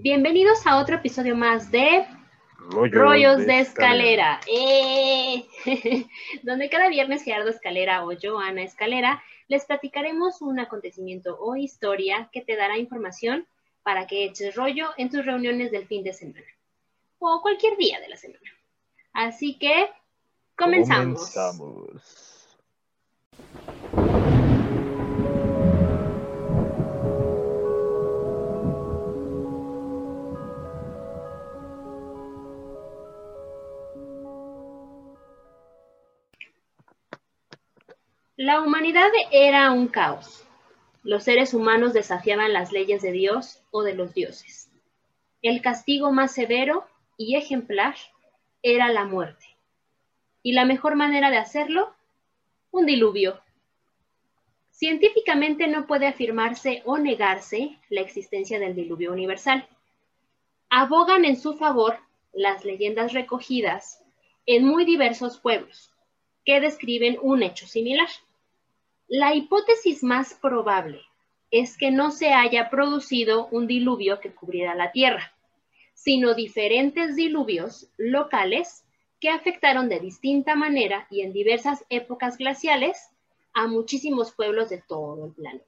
Bienvenidos a otro episodio más de Rollos, de, Escalera, ¡Eh! donde cada viernes Gerardo Escalera o yo, Ana Escalera, les platicaremos un acontecimiento o historia que te dará información para que eches rollo en tus reuniones del fin de semana o cualquier día de la semana. Así que comenzamos. comenzamos. La humanidad era un caos. Los seres humanos desafiaban las leyes de Dios o de los dioses. El castigo más severo y ejemplar era la muerte. Y la mejor manera de hacerlo, un diluvio. Científicamente no puede afirmarse o negarse la existencia del diluvio universal. Abogan en su favor las leyendas recogidas en muy diversos pueblos que describen un hecho similar. La hipótesis más probable es que no se haya producido un diluvio que cubriera la Tierra, sino diferentes diluvios locales que afectaron de distinta manera y en diversas épocas glaciales a muchísimos pueblos de todo el planeta.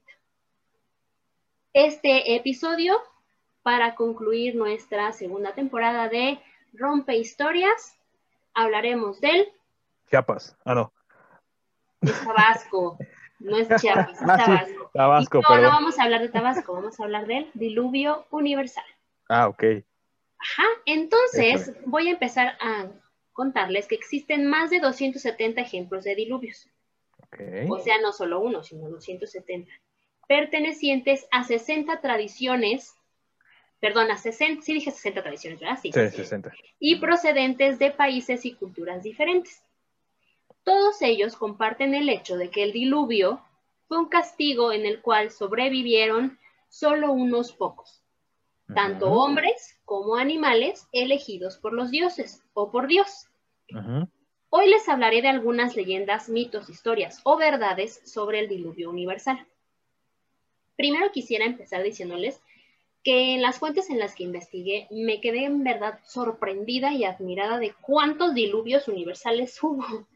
Este episodio, para concluir nuestra segunda temporada de Rompe Historias, hablaremos del... Chiapas, ah no. Tabasco. No es Chiapas, es ah, Tabasco. no, no vamos a hablar de Tabasco, vamos a hablar del diluvio universal. Ah, ok. Ajá, entonces voy a empezar a contarles que existen más de 270 ejemplos de diluvios. Okay. O sea, no solo uno, sino 270. Pertenecientes a 60 tradiciones, perdón, a 60, sí dije 60 tradiciones, ¿verdad? Sí, sí 60. Y procedentes de países y culturas diferentes. Todos ellos comparten el hecho de que el diluvio fue un castigo en el cual sobrevivieron solo unos pocos, tanto hombres como animales elegidos por los dioses o por Dios. Hoy les hablaré de algunas leyendas, mitos, historias o verdades sobre el diluvio universal. Primero quisiera empezar diciéndoles que en las fuentes en las que investigué me quedé en verdad sorprendida y admirada de cuántos diluvios universales hubo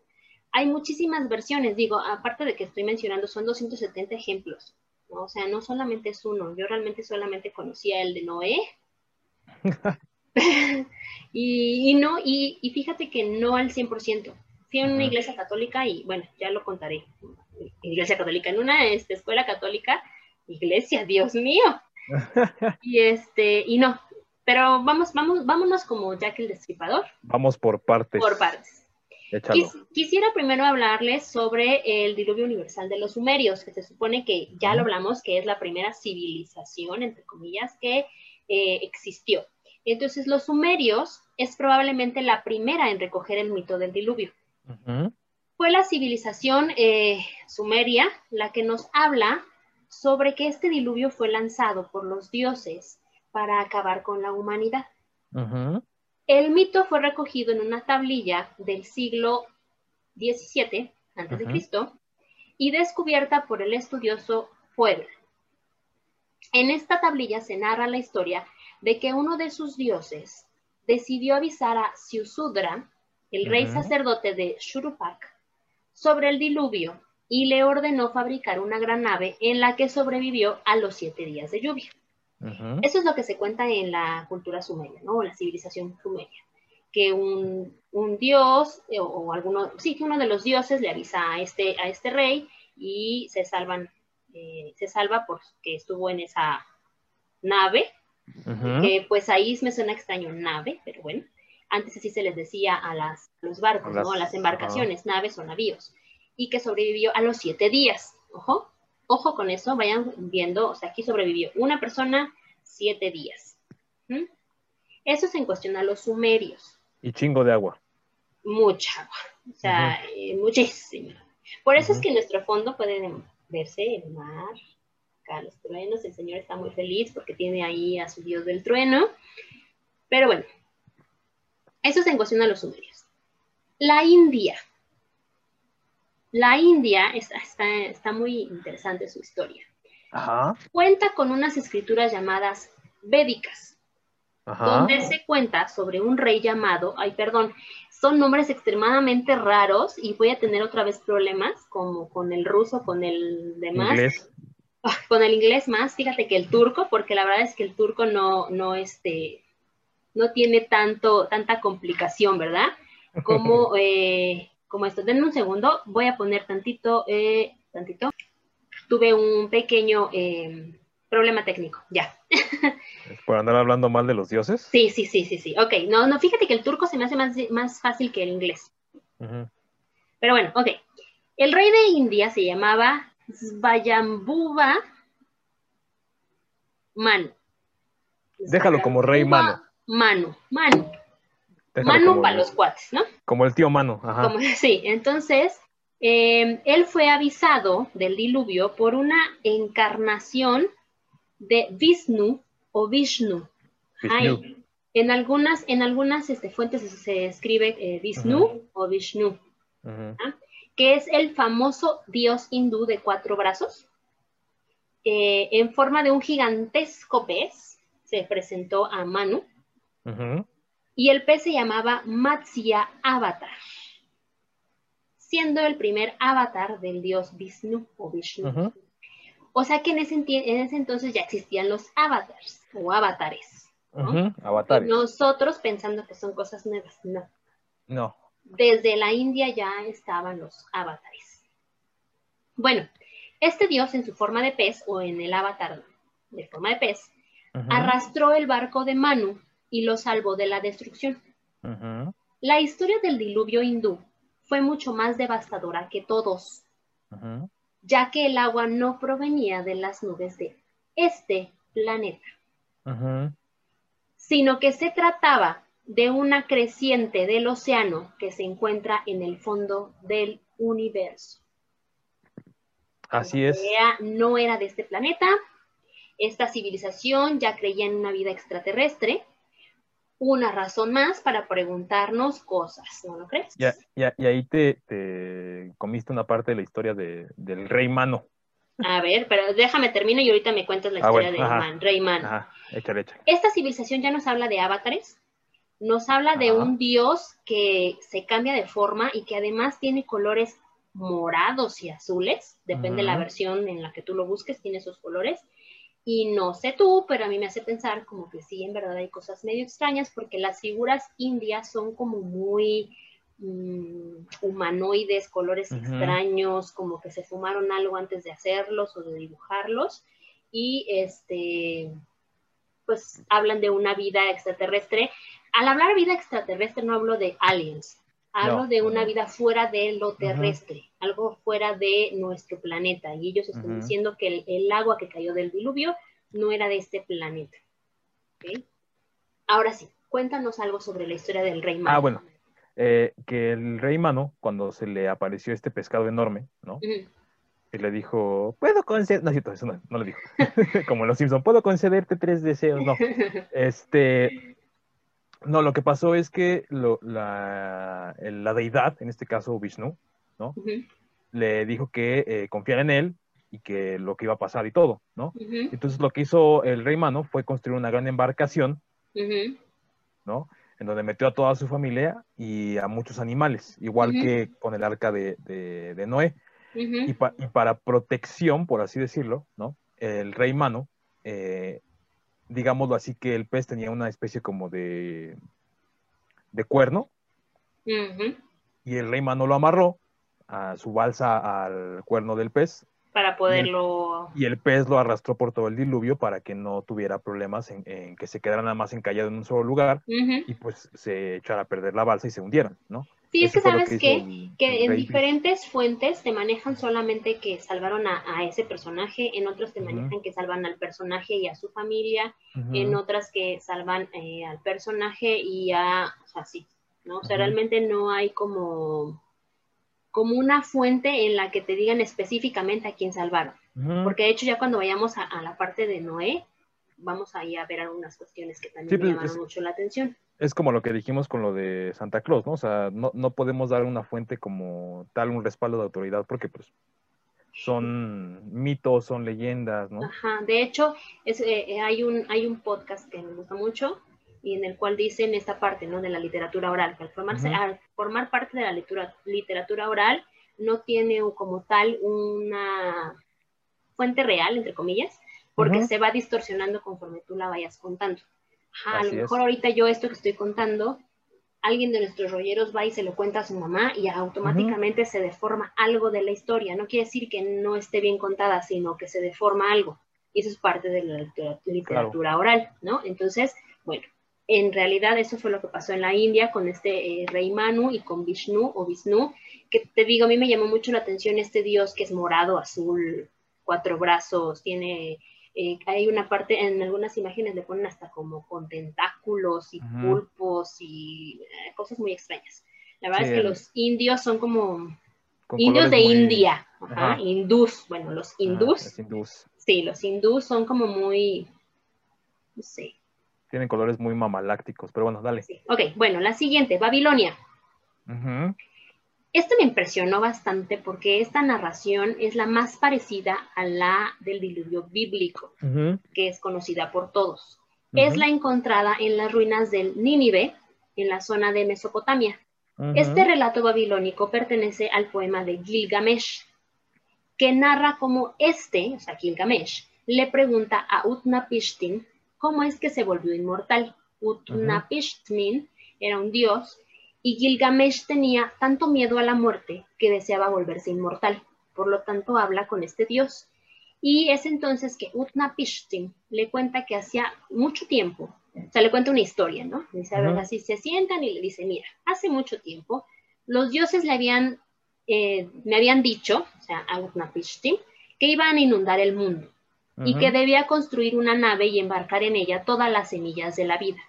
hay muchísimas versiones, digo, aparte de que estoy mencionando, son 270 ejemplos, o sea, no solamente es uno, yo realmente solamente conocía el de Noé. y, no, y, fíjate que no al 100%. Fui a una iglesia católica y bueno, ya lo contaré. Iglesia católica, en una este, escuela católica, iglesia, Dios mío. y este, y no, pero vamos, vamos, vámonos como Jack el Destripador. Vamos por partes. Por partes quisiera primero hablarles sobre el diluvio universal de los sumerios, que se supone que ya lo hablamos, que es la primera civilización, entre comillas, que eh, existió. Entonces, los sumerios es probablemente la primera en recoger el mito del diluvio. Fue la civilización eh, sumeria la que nos habla sobre que este diluvio fue lanzado por los dioses para acabar con la humanidad. El mito fue recogido en una tablilla del siglo XVII a.C. y descubierta por el estudioso Puebla. En esta tablilla se narra la historia de que uno de sus dioses decidió avisar a Siusudra, el rey sacerdote de Shurupak, sobre el diluvio y le ordenó fabricar una gran nave en la que sobrevivió a los siete días de lluvia. Eso es lo que se cuenta en la cultura sumeria, ¿no? La civilización sumeria. Que un, dios eh, o, alguno, sí, que uno de los dioses le avisa a este, a este rey y se salvan, eh, se salva porque estuvo en esa nave, que pues ahí me suena extraño nave, pero bueno, antes así se les decía a, las, los barcos, ¿no? A las embarcaciones, naves o navíos, y que sobrevivió a los siete días, ojo, Ojo con eso, vayan viendo, o sea, aquí sobrevivió una persona siete días. Eso es en cuestión a los sumerios. Y chingo de agua. Mucha agua, o sea, eh, muchísima. Por eso es que en nuestro fondo pueden verse el mar, acá los truenos, el Señor está muy feliz porque tiene ahí a su Dios del trueno. Pero bueno, eso es en cuestión a los sumerios. La India la India está, muy interesante su historia. Cuenta con unas escrituras llamadas védicas. donde se cuenta sobre un rey llamado, ay, perdón, son nombres extremadamente raros y voy a tener otra vez problemas como con el ruso, con el demás. Inglés. Con el inglés más, fíjate que el turco, porque la verdad es que el turco no, no, este, no tiene tanto, tanta complicación, ¿verdad? Como, eh, como esto. Denme un segundo, voy a poner tantito, eh, tantito. Tuve un pequeño eh, problema técnico, ya. ¿Por andar hablando mal de los dioses? Sí, sí, sí, sí, sí. Ok, no, no, fíjate que el turco se me hace más, más fácil que el inglés. Pero bueno, ok. El rey de India se llamaba Svayambhuva Manu. Déjalo como rey Manu. Manu, Manu. Manu para los cuates, ¿no? Como el tío Manu, ajá. sí, entonces, eh, él fue avisado del diluvio por una encarnación de Vishnu o Vishnu. en algunas, en algunas este, fuentes se, escribe eh, Vishnu o Vishnu, ¿ah? que es el famoso dios hindú de cuatro brazos. Eh, en forma de un gigantesco pez, se presentó a Manu, y el pez se llamaba Matsya Avatar, siendo el primer avatar del dios Vishnu o Vishnu. O sea que en ese, en ese entonces ya existían los avatars o avatares. ¿no? avatares. nosotros pensando que son cosas nuevas, no. No. Desde la India ya estaban los avatares. Bueno, este dios en su forma de pez o en el avatar de forma de pez arrastró el barco de Manu y lo salvó de la destrucción. La historia del diluvio hindú fue mucho más devastadora que todos ya que el agua no provenía de las nubes de este planeta, sino que se trataba de una creciente del océano que se encuentra en el fondo del universo. Así es. No era de este planeta. Esta civilización ya creía en una vida extraterrestre una razón más para preguntarnos cosas, ¿no lo crees? Ya, ya, y ahí te, comiste una parte de la historia de, del rey Mano. A ver, pero déjame terminar y ahorita me cuentas la ah, historia del rey Mano. Ajá, échale, échale. Esta civilización ya nos habla de avatares, nos habla de un dios que se cambia de forma y que además tiene colores morados y azules, depende de la versión en la que tú lo busques, tiene esos colores y no sé tú, pero a mí me hace pensar como que sí, en verdad hay cosas medio extrañas porque las figuras indias son como muy mm, humanoides, colores extraños, como que se fumaron algo antes de hacerlos o de dibujarlos. Y este, pues hablan de una vida extraterrestre. Al hablar vida extraterrestre no hablo de aliens, hablo de una vida fuera de lo terrestre, algo fuera de nuestro planeta. Y ellos están diciendo que el, agua que cayó del diluvio no era de este planeta. Ahora sí, cuéntanos algo sobre la historia del rey Mano. Ah, bueno. Eh, que el rey Mano, cuando se le apareció este pescado enorme, ¿no? Y le dijo, puedo conceder, no, eso no, no le dijo, como los Simpson, puedo concederte tres deseos, no. Este, no, lo que pasó es que la, deidad, en este caso Vishnu, ¿no? Le dijo que eh, confiara en él y que lo que iba a pasar y todo, ¿no? Entonces lo que hizo el rey Mano fue construir una gran embarcación, ¿no? En donde metió a toda su familia y a muchos animales, igual que con el arca de, Noé. Y, para protección, por así decirlo, ¿no? El rey Mano eh, digámoslo así, que el pez tenía una especie como de, de cuerno. Y el rey Mano lo amarró a su balsa al cuerno del pez. Para poderlo. Y el, pez lo arrastró por todo el diluvio para que no tuviera problemas en, que se quedara nada más encallado en un solo lugar y pues se echara a perder la balsa y se hundieran, ¿no? Sí, es que sabes que, que en diferentes fuentes te manejan solamente que salvaron a, ese personaje, en otros te manejan que salvan al personaje y a su familia, en otras que salvan eh, al personaje y a, o sea, sí, ¿no? O sea, realmente no hay como, como una fuente en la que te digan específicamente a quién salvaron. Porque de hecho ya cuando vayamos a, la parte de Noé, vamos ahí a ver algunas cuestiones que también me pues, llamaron mucho la atención es como lo que dijimos con lo de Santa Claus, ¿no? O sea, no, no podemos dar una fuente como tal, un respaldo de autoridad, porque pues son mitos, son leyendas, ¿no? Ajá, de hecho, es, eh, eh, hay, un, hay un podcast que me gusta mucho, y en el cual dicen esta parte, ¿no? De la literatura oral, que al, formarse, al formar parte de la literatura, literatura oral no tiene como tal una fuente real, entre comillas, porque se va distorsionando conforme tú la vayas contando. A lo mejor ahorita yo esto que estoy contando, alguien de nuestros rolleros va y se lo cuenta a su mamá y automáticamente se deforma algo de la historia. No quiere decir que no esté bien contada, sino que se deforma algo. Y eso es parte de la literatura, oral, ¿no? Entonces, bueno, en realidad eso fue lo que pasó en la India con este eh, rey Manu y con Vishnu o Vishnu, que te digo, a mí me llamó mucho la atención este dios que es morado, azul, cuatro brazos, tiene, eh, hay una parte, en algunas imágenes le ponen hasta como con tentáculos y pulpos y eh, cosas muy extrañas. La verdad es que los indios son como indios de India, hindús, bueno, los hindús. Sí, los hindús son como muy, no sé. Tienen colores muy mamalácticos, pero bueno, dale. Ok, bueno, la siguiente, Babilonia. Esto me impresionó bastante porque esta narración es la más parecida a la del diluvio bíblico, que es conocida por todos. Es la encontrada en las ruinas del Nínive, en la zona de Mesopotamia. Este relato babilónico pertenece al poema de Gilgamesh, que narra cómo este, o sea, Gilgamesh, le pregunta a Utnapishtim cómo es que se volvió inmortal. Utnapishtim era un dios y Gilgamesh tenía tanto miedo a la muerte que deseaba volverse inmortal. Por lo tanto, habla con este dios. Y es entonces que Utnapishtim le cuenta que hacía mucho tiempo, o sea, le cuenta una historia, ¿no? Dice, así se sientan y le dice, mira, hace mucho tiempo los dioses le habían, eh, me habían dicho, o sea, a Utnapishtim, que iban a inundar el mundo y que debía construir una nave y embarcar en ella todas las semillas de la vida.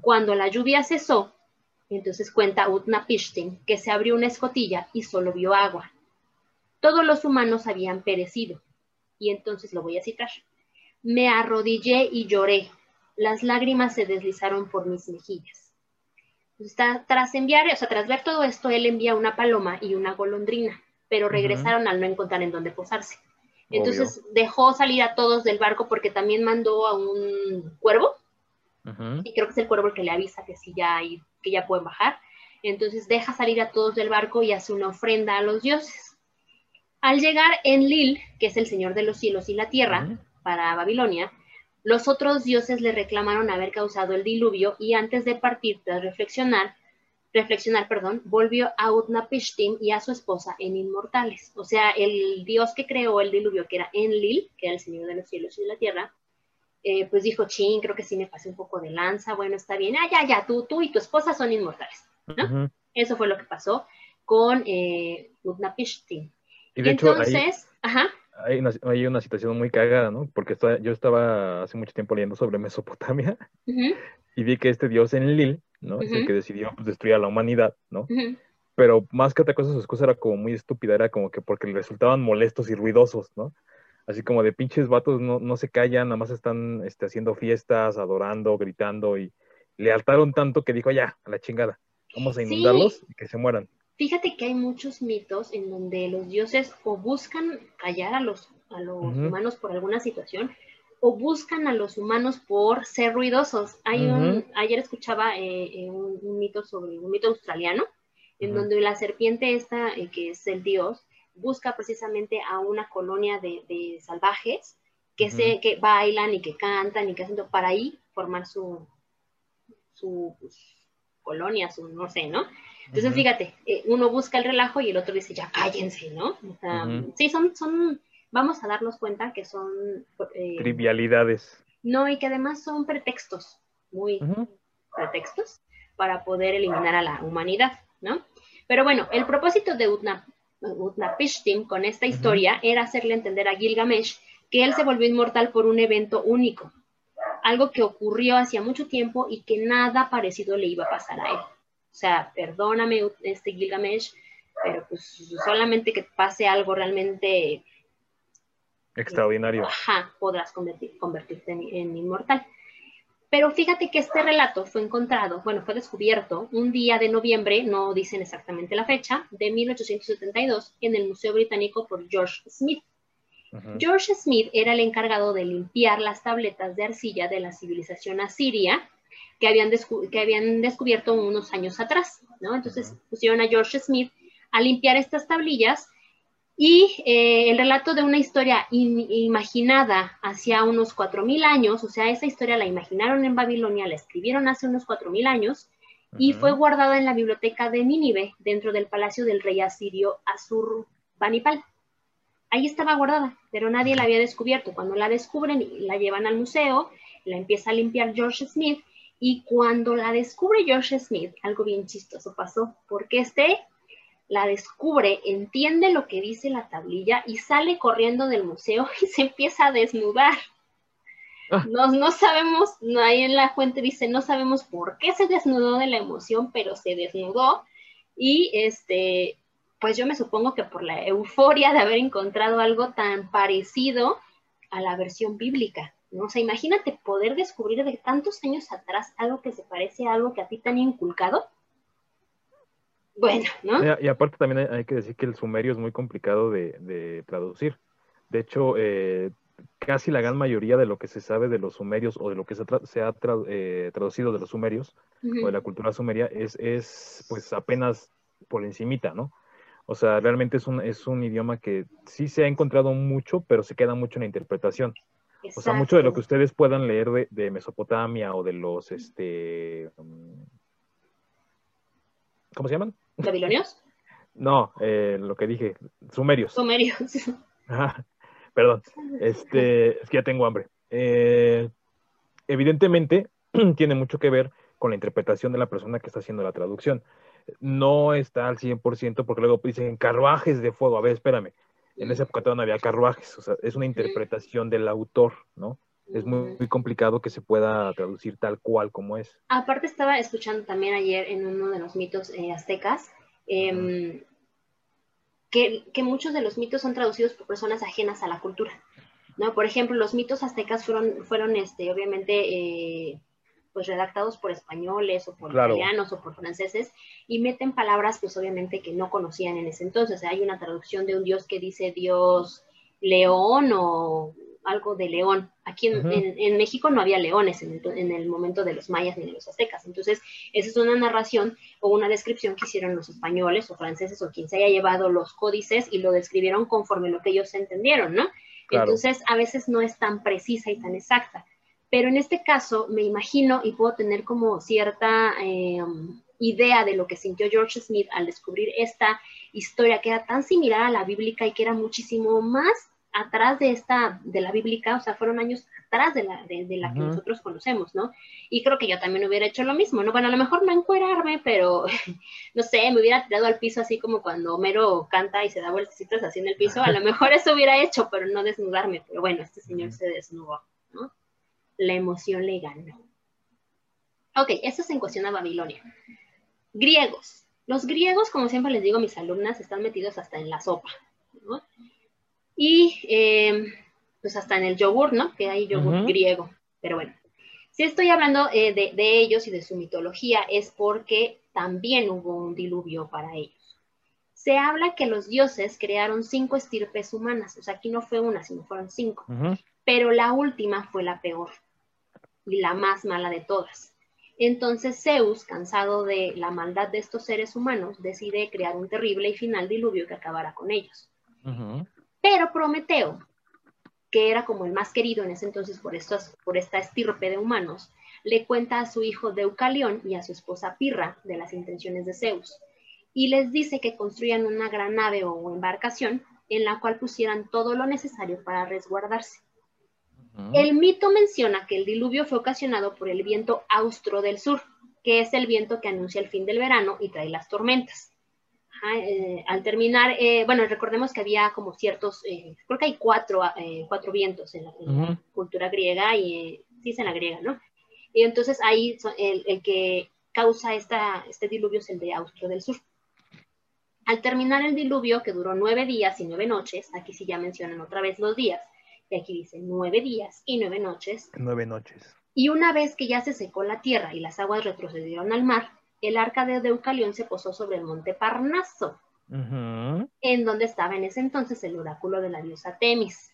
Cuando la lluvia cesó, entonces cuenta Utnapishtim que se abrió una escotilla y solo vio agua. Todos los humanos habían perecido. Y entonces lo voy a citar. Me arrodillé y lloré. Las lágrimas se deslizaron por mis mejillas. tras enviar, o sea, tras ver todo esto, él envía una paloma y una golondrina, pero regresaron al no encontrar en dónde posarse. Entonces dejó salir a todos del barco porque también mandó a un cuervo, y creo que es el cuervo el que le avisa que sí ya hay que ya pueden bajar. Entonces deja salir a todos del barco y hace una ofrenda a los dioses. Al llegar en Lil, que es el señor de los cielos y la tierra, para Babilonia, los otros dioses le reclamaron haber causado el diluvio y antes de partir tras reflexionar, reflexionar, perdón, volvió a Utnapishtim y a su esposa en inmortales. O sea, el dios que creó el diluvio, que era Enlil, que era el señor de los cielos y la tierra, eh, pues dijo, ching, creo que sí me pasé un poco de lanza, bueno, está bien, ah, ya, ya, tú, tú y tu esposa son inmortales, ¿no? Eso fue lo que pasó con eh. Y de Entonces, hecho, ajá. Hay una, hay una, situación muy cagada, ¿no? Porque yo estaba hace mucho tiempo leyendo sobre Mesopotamia y vi que este dios Enlil, ¿no? Es el que decidió pues, destruir a la humanidad, ¿no? Pero más que otra cosa, su excusa era como muy estúpida, era como que porque le resultaban molestos y ruidosos, ¿no? Así como de pinches vatos no, no se callan, nada más están este, haciendo fiestas, adorando, gritando y le altaron tanto que dijo, ya, a la chingada, vamos a inundarlos y que se mueran. Fíjate que hay muchos mitos en donde los dioses o buscan callar a los, a los humanos por alguna situación o buscan a los humanos por ser ruidosos. Hay un, ayer escuchaba eh, eh, un, mito sobre un mito australiano en donde la serpiente esta, eh, que es el dios, busca precisamente a una colonia de, salvajes que, se, que bailan y que cantan y que hacen para ahí formar su, su pues, colonia, su no sé, ¿no? Entonces, fíjate, eh, uno busca el relajo y el otro dice, ya cállense, ¿no? Sí, son, son, vamos a darnos cuenta que son... Eh, Trivialidades. No, y que además son pretextos, muy pretextos, para poder eliminar a la humanidad, ¿no? Pero bueno, el propósito de Utna Utnapishtim con esta historia era hacerle entender a Gilgamesh que él se volvió inmortal por un evento único, algo que ocurrió hacía mucho tiempo y que nada parecido le iba a pasar a él. O sea, perdóname, este Gilgamesh, pero pues solamente que pase algo realmente extraordinario. Ajá, podrás convertirte en inmortal. Pero fíjate que este relato fue encontrado, bueno, fue descubierto un día de noviembre, no dicen exactamente la fecha, de 1872 en el Museo Británico por George Smith. George Smith era el encargado de limpiar las tabletas de arcilla de la civilización asiria que habían, que habían descubierto unos años atrás, ¿no? Entonces pusieron a George Smith a limpiar estas tablillas y eh, el relato de una historia imaginada hacia unos 4.000 años, o sea, esa historia la imaginaron en Babilonia, la escribieron hace unos 4.000 años y fue guardada en la biblioteca de Nínive, dentro del palacio del rey asirio Assurbanipal. Ahí estaba guardada, pero nadie la había descubierto. Cuando la descubren y la llevan al museo, la empieza a limpiar George Smith y cuando la descubre George Smith, algo bien chistoso pasó, porque este la descubre, entiende lo que dice la tablilla y sale corriendo del museo y se empieza a desnudar. Ah. No, no sabemos, ahí en la fuente dice, no sabemos por qué se desnudó de la emoción, pero se desnudó y este, pues yo me supongo que por la euforia de haber encontrado algo tan parecido a la versión bíblica. ¿no? O sea, imagínate poder descubrir de tantos años atrás algo que se parece a algo que a ti te han inculcado. Bueno, ¿no? Y, aparte también hay, que decir que el sumerio es muy complicado de, traducir. De hecho, eh, casi la gran mayoría de lo que se sabe de los sumerios o de lo que se, ha eh, traducido de los sumerios o de la cultura sumeria es, es pues apenas por encimita, ¿no? O sea, realmente es un, es un idioma que sí se ha encontrado mucho, pero se queda mucho en la interpretación. O sea, mucho de lo que ustedes puedan leer de, Mesopotamia o de los, este, mm, ¿cómo se llaman? ¿Babilonios? no, eh, lo que dije, sumerios. Sumerios. perdón, este, es que ya tengo hambre. Eh, evidentemente, tiene mucho que ver con la interpretación de la persona que está haciendo la traducción. No está al 100% porque luego dicen carruajes de fuego. A ver, espérame en esa época todavía no había carruajes, o sea, es una interpretación del autor, ¿no? Es muy, complicado que se pueda traducir tal cual como es. Aparte estaba escuchando también ayer en uno de los mitos eh, aztecas, em, que, muchos de los mitos son traducidos por personas ajenas a la cultura, ¿no? Por ejemplo, los mitos aztecas fueron, fueron este, obviamente, eh, pues redactados por españoles o por italianos o por franceses y meten palabras pues obviamente que no conocían en ese entonces. Hay una traducción de un dios que dice Dios león o algo de león. Aquí en, México no había leones en el, en el, momento de los mayas ni de los aztecas. Entonces, esa es una narración o una descripción que hicieron los españoles o franceses o quien se haya llevado los códices y lo describieron conforme lo que ellos entendieron, ¿no? Entonces, a veces no es tan precisa y tan exacta. Pero en este caso me imagino y puedo tener como cierta eh, idea de lo que sintió George Smith al descubrir esta historia que era tan similar a la bíblica y que era muchísimo más atrás de esta, de la bíblica, o sea, fueron años atrás de la, de, la que nosotros conocemos, ¿no? Y creo que yo también hubiera hecho lo mismo, ¿no? Bueno, a lo mejor no encuerarme, pero, no sé, me hubiera tirado al piso así como cuando Homero canta y se da vueltecitas así en el piso, a lo mejor eso hubiera hecho, pero no desnudarme, pero bueno, este señor se desnudó, ¿no? la emoción le ganó. Ok, eso es en cuestión a Babilonia. Griegos. Los griegos, como siempre les digo a mis alumnas, están metidos hasta en la sopa, ¿no? Y em, pues hasta en el yogur, ¿no? Que hay yogur griego. Pero bueno, si estoy hablando eh, de, de ellos y de su mitología, es porque también hubo un diluvio para ellos se habla que los dioses crearon cinco estirpes humanas, o sea, aquí no fue una, sino fueron cinco, pero la última fue la peor y la más mala de todas. Entonces Zeus, cansado de la maldad de estos seres humanos, decide crear un terrible y final diluvio que acabara con ellos. Pero Prometeo, que era como el más querido en ese entonces por, estos, por esta estirpe de humanos, le cuenta a su hijo Deucalión y a su esposa Pirra de las intenciones de Zeus, y les dice que construyan una gran nave o embarcación en la cual pusieran todo lo necesario para resguardarse. El mito menciona que el diluvio fue ocasionado por el viento austro del sur, que es el viento que anuncia el fin del verano y trae las tormentas. Eh, al terminar, eh, bueno, recordemos que había como ciertos, eh, creo que hay cuatro, cuatro vientos en la, cultura griega y sí es en la griega, ¿no? Y entonces ahí el, que causa esta, este diluvio es el de austro del sur. Al terminar el diluvio, que duró nueve días y nueve noches, aquí sí ya mencionan otra vez los días, y aquí dice nueve días y nueve noches. Nueve noches. Y una vez que ya se secó la tierra y las aguas retrocedieron al mar, el arca de Deucalión se posó sobre el monte Parnaso, en donde estaba en ese entonces el oráculo de la diosa Temis.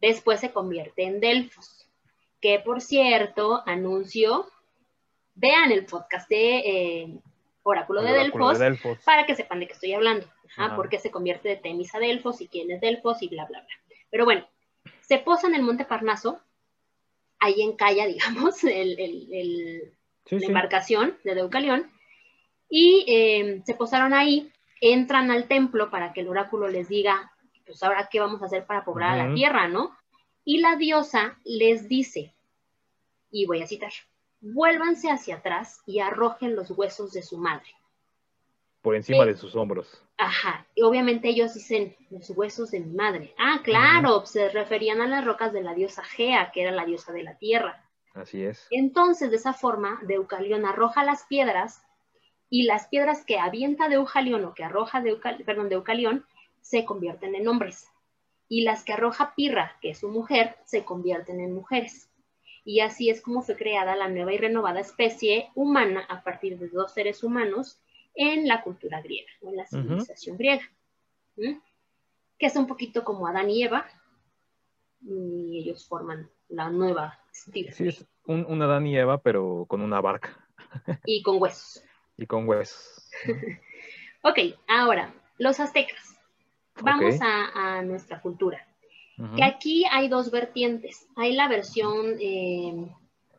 Después se convierte en Delfos, que por cierto anunció vean el podcast de eh, Oráculo, de, Delfos, para que sepan de qué estoy hablando. Ajá, por qué se convierte de Temis a Delfos y quién es Delfos y bla, bla, bla. Pero bueno, se posa en el Monte Parnaso, ahí en Calla, digamos, el, la embarcación de Deucalión, y eh, se posaron ahí, entran al templo para que el oráculo les diga, pues ahora qué vamos a hacer para poblar la tierra, ¿no? Y la diosa les dice, y voy a citar, vuélvanse hacia atrás y arrojen los huesos de su madre. Por encima de sus hombros. Ajá, y obviamente ellos dicen, los huesos de mi madre. Ah, claro, se referían a las rocas de la diosa Gea, que era la diosa de la tierra. Así es. Entonces, de esa forma, Deucalión arroja las piedras y las piedras que avienta Deucalión o que arroja perdón, Deucalión se convierten en hombres. Y las que arroja Pirra, que es su mujer, se convierten en mujeres y así es como fue creada la nueva y renovada especie humana a partir de dos seres humanos en la cultura griega, o en la civilización griega, que es un poquito como Adán y Eva, y ellos forman la nueva Sí, es un, Adán y Eva, pero con una barca. y con huesos. Y con huesos. ok, ahora, los aztecas. Vamos a nuestra cultura. Que aquí hay dos vertientes. Hay la versión eh,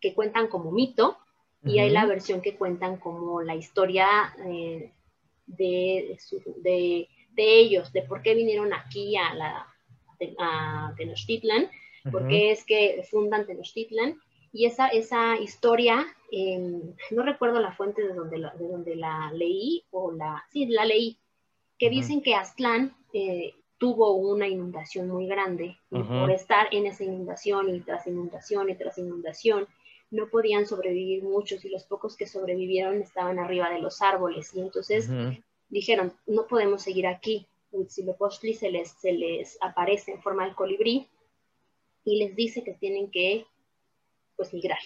que cuentan como mito y hay la versión que cuentan como la historia eh, de, de, ellos, de por qué vinieron aquí a, la, a Tenochtitlan, por qué es que fundan Tenochtitlan. Y esa, esa historia, em, no recuerdo la fuente de donde la, de donde la leí, o la, sí, la leí, que dicen que Aztlán eh, tuvo una inundación muy grande y por estar en esa inundación y tras inundación y tras inundación no podían sobrevivir muchos y los pocos que sobrevivieron estaban arriba de los árboles y entonces dijeron no podemos seguir aquí Huitzilopochtli se les, se les aparece en forma de colibrí y les dice que tienen que pues migrar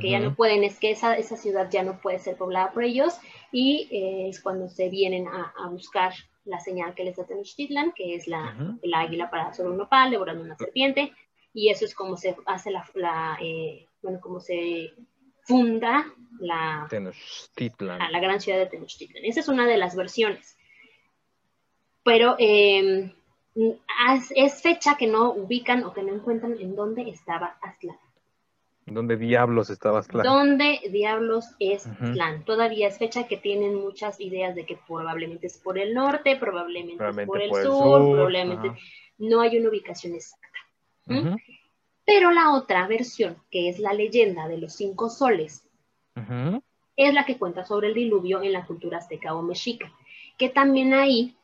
que ya no pueden, es que esa, esa ciudad ya no puede ser poblada por ellos y eh, es cuando se vienen a, a buscar la señal que les da Tenochtitlan, que es la, el águila para sobre un nopal, devorando una serpiente, y eso es como se hace la, eh, bueno, como se funda la, Tenochtitlan. la gran ciudad de Tenochtitlan. Esa es una de las versiones. Pero em, es fecha que no ubican o que no encuentran en dónde estaba Aztlán. ¿Dónde diablos estaba Aztlán? ¿Dónde diablos es Aztlán? Todavía es fecha que tienen muchas ideas de que probablemente es por el norte, probablemente, por el, sur, probablemente no hay una ubicación exacta. Pero la otra versión, que es la leyenda de los cinco soles, es la que cuenta sobre el diluvio en la cultura azteca o mexica, que también ahí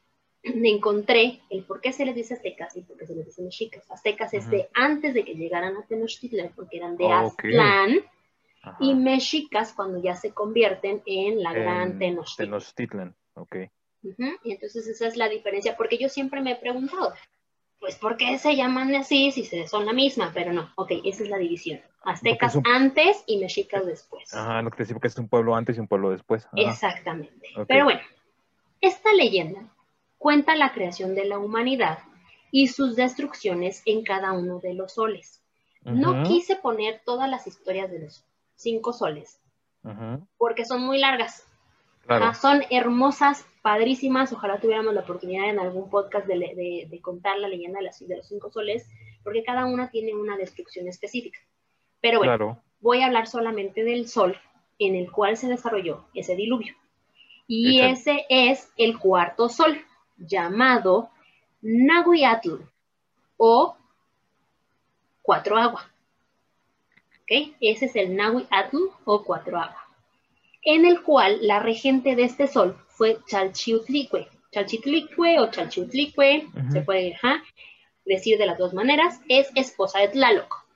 encontré el por qué se les dice aztecas y por qué se les dice mexicas. Aztecas es de antes de que llegaran a Tenochtitlan, porque eran de Aztlán, y mexicas cuando ya se convierten en la gran Tenochtitlan. Tenochtitlan, ok. Y entonces esa es la diferencia, porque yo siempre me he preguntado, pues ¿por qué se llaman así si son la misma? Pero no, ok, esa es la división. Aztecas antes y mexicas después. Ajá, lo que te decía que es un pueblo antes y un pueblo después. Exactamente. Pero bueno, esta leyenda cuenta la creación de la humanidad y sus destrucciones en cada uno de los soles. No quise poner todas las historias de los cinco soles, porque son muy largas. son hermosas, padrísimas. Ojalá tuviéramos la oportunidad en algún podcast de, contar la leyenda de, de, los cinco soles, porque cada una tiene una destrucción específica. Pero bueno, voy a hablar solamente del sol en el cual se desarrolló ese diluvio. Y ese es el cuarto sol llamado Nahuiatl o Cuatro Agua. ¿Okay? Ese es el Nahuiatl o Cuatro Agua, en el cual la regente de este sol fue Chalchiutlicue. Chalchitlicue o Chalchiutlicue, se puede decir de las dos maneras, es esposa de Tlaloc.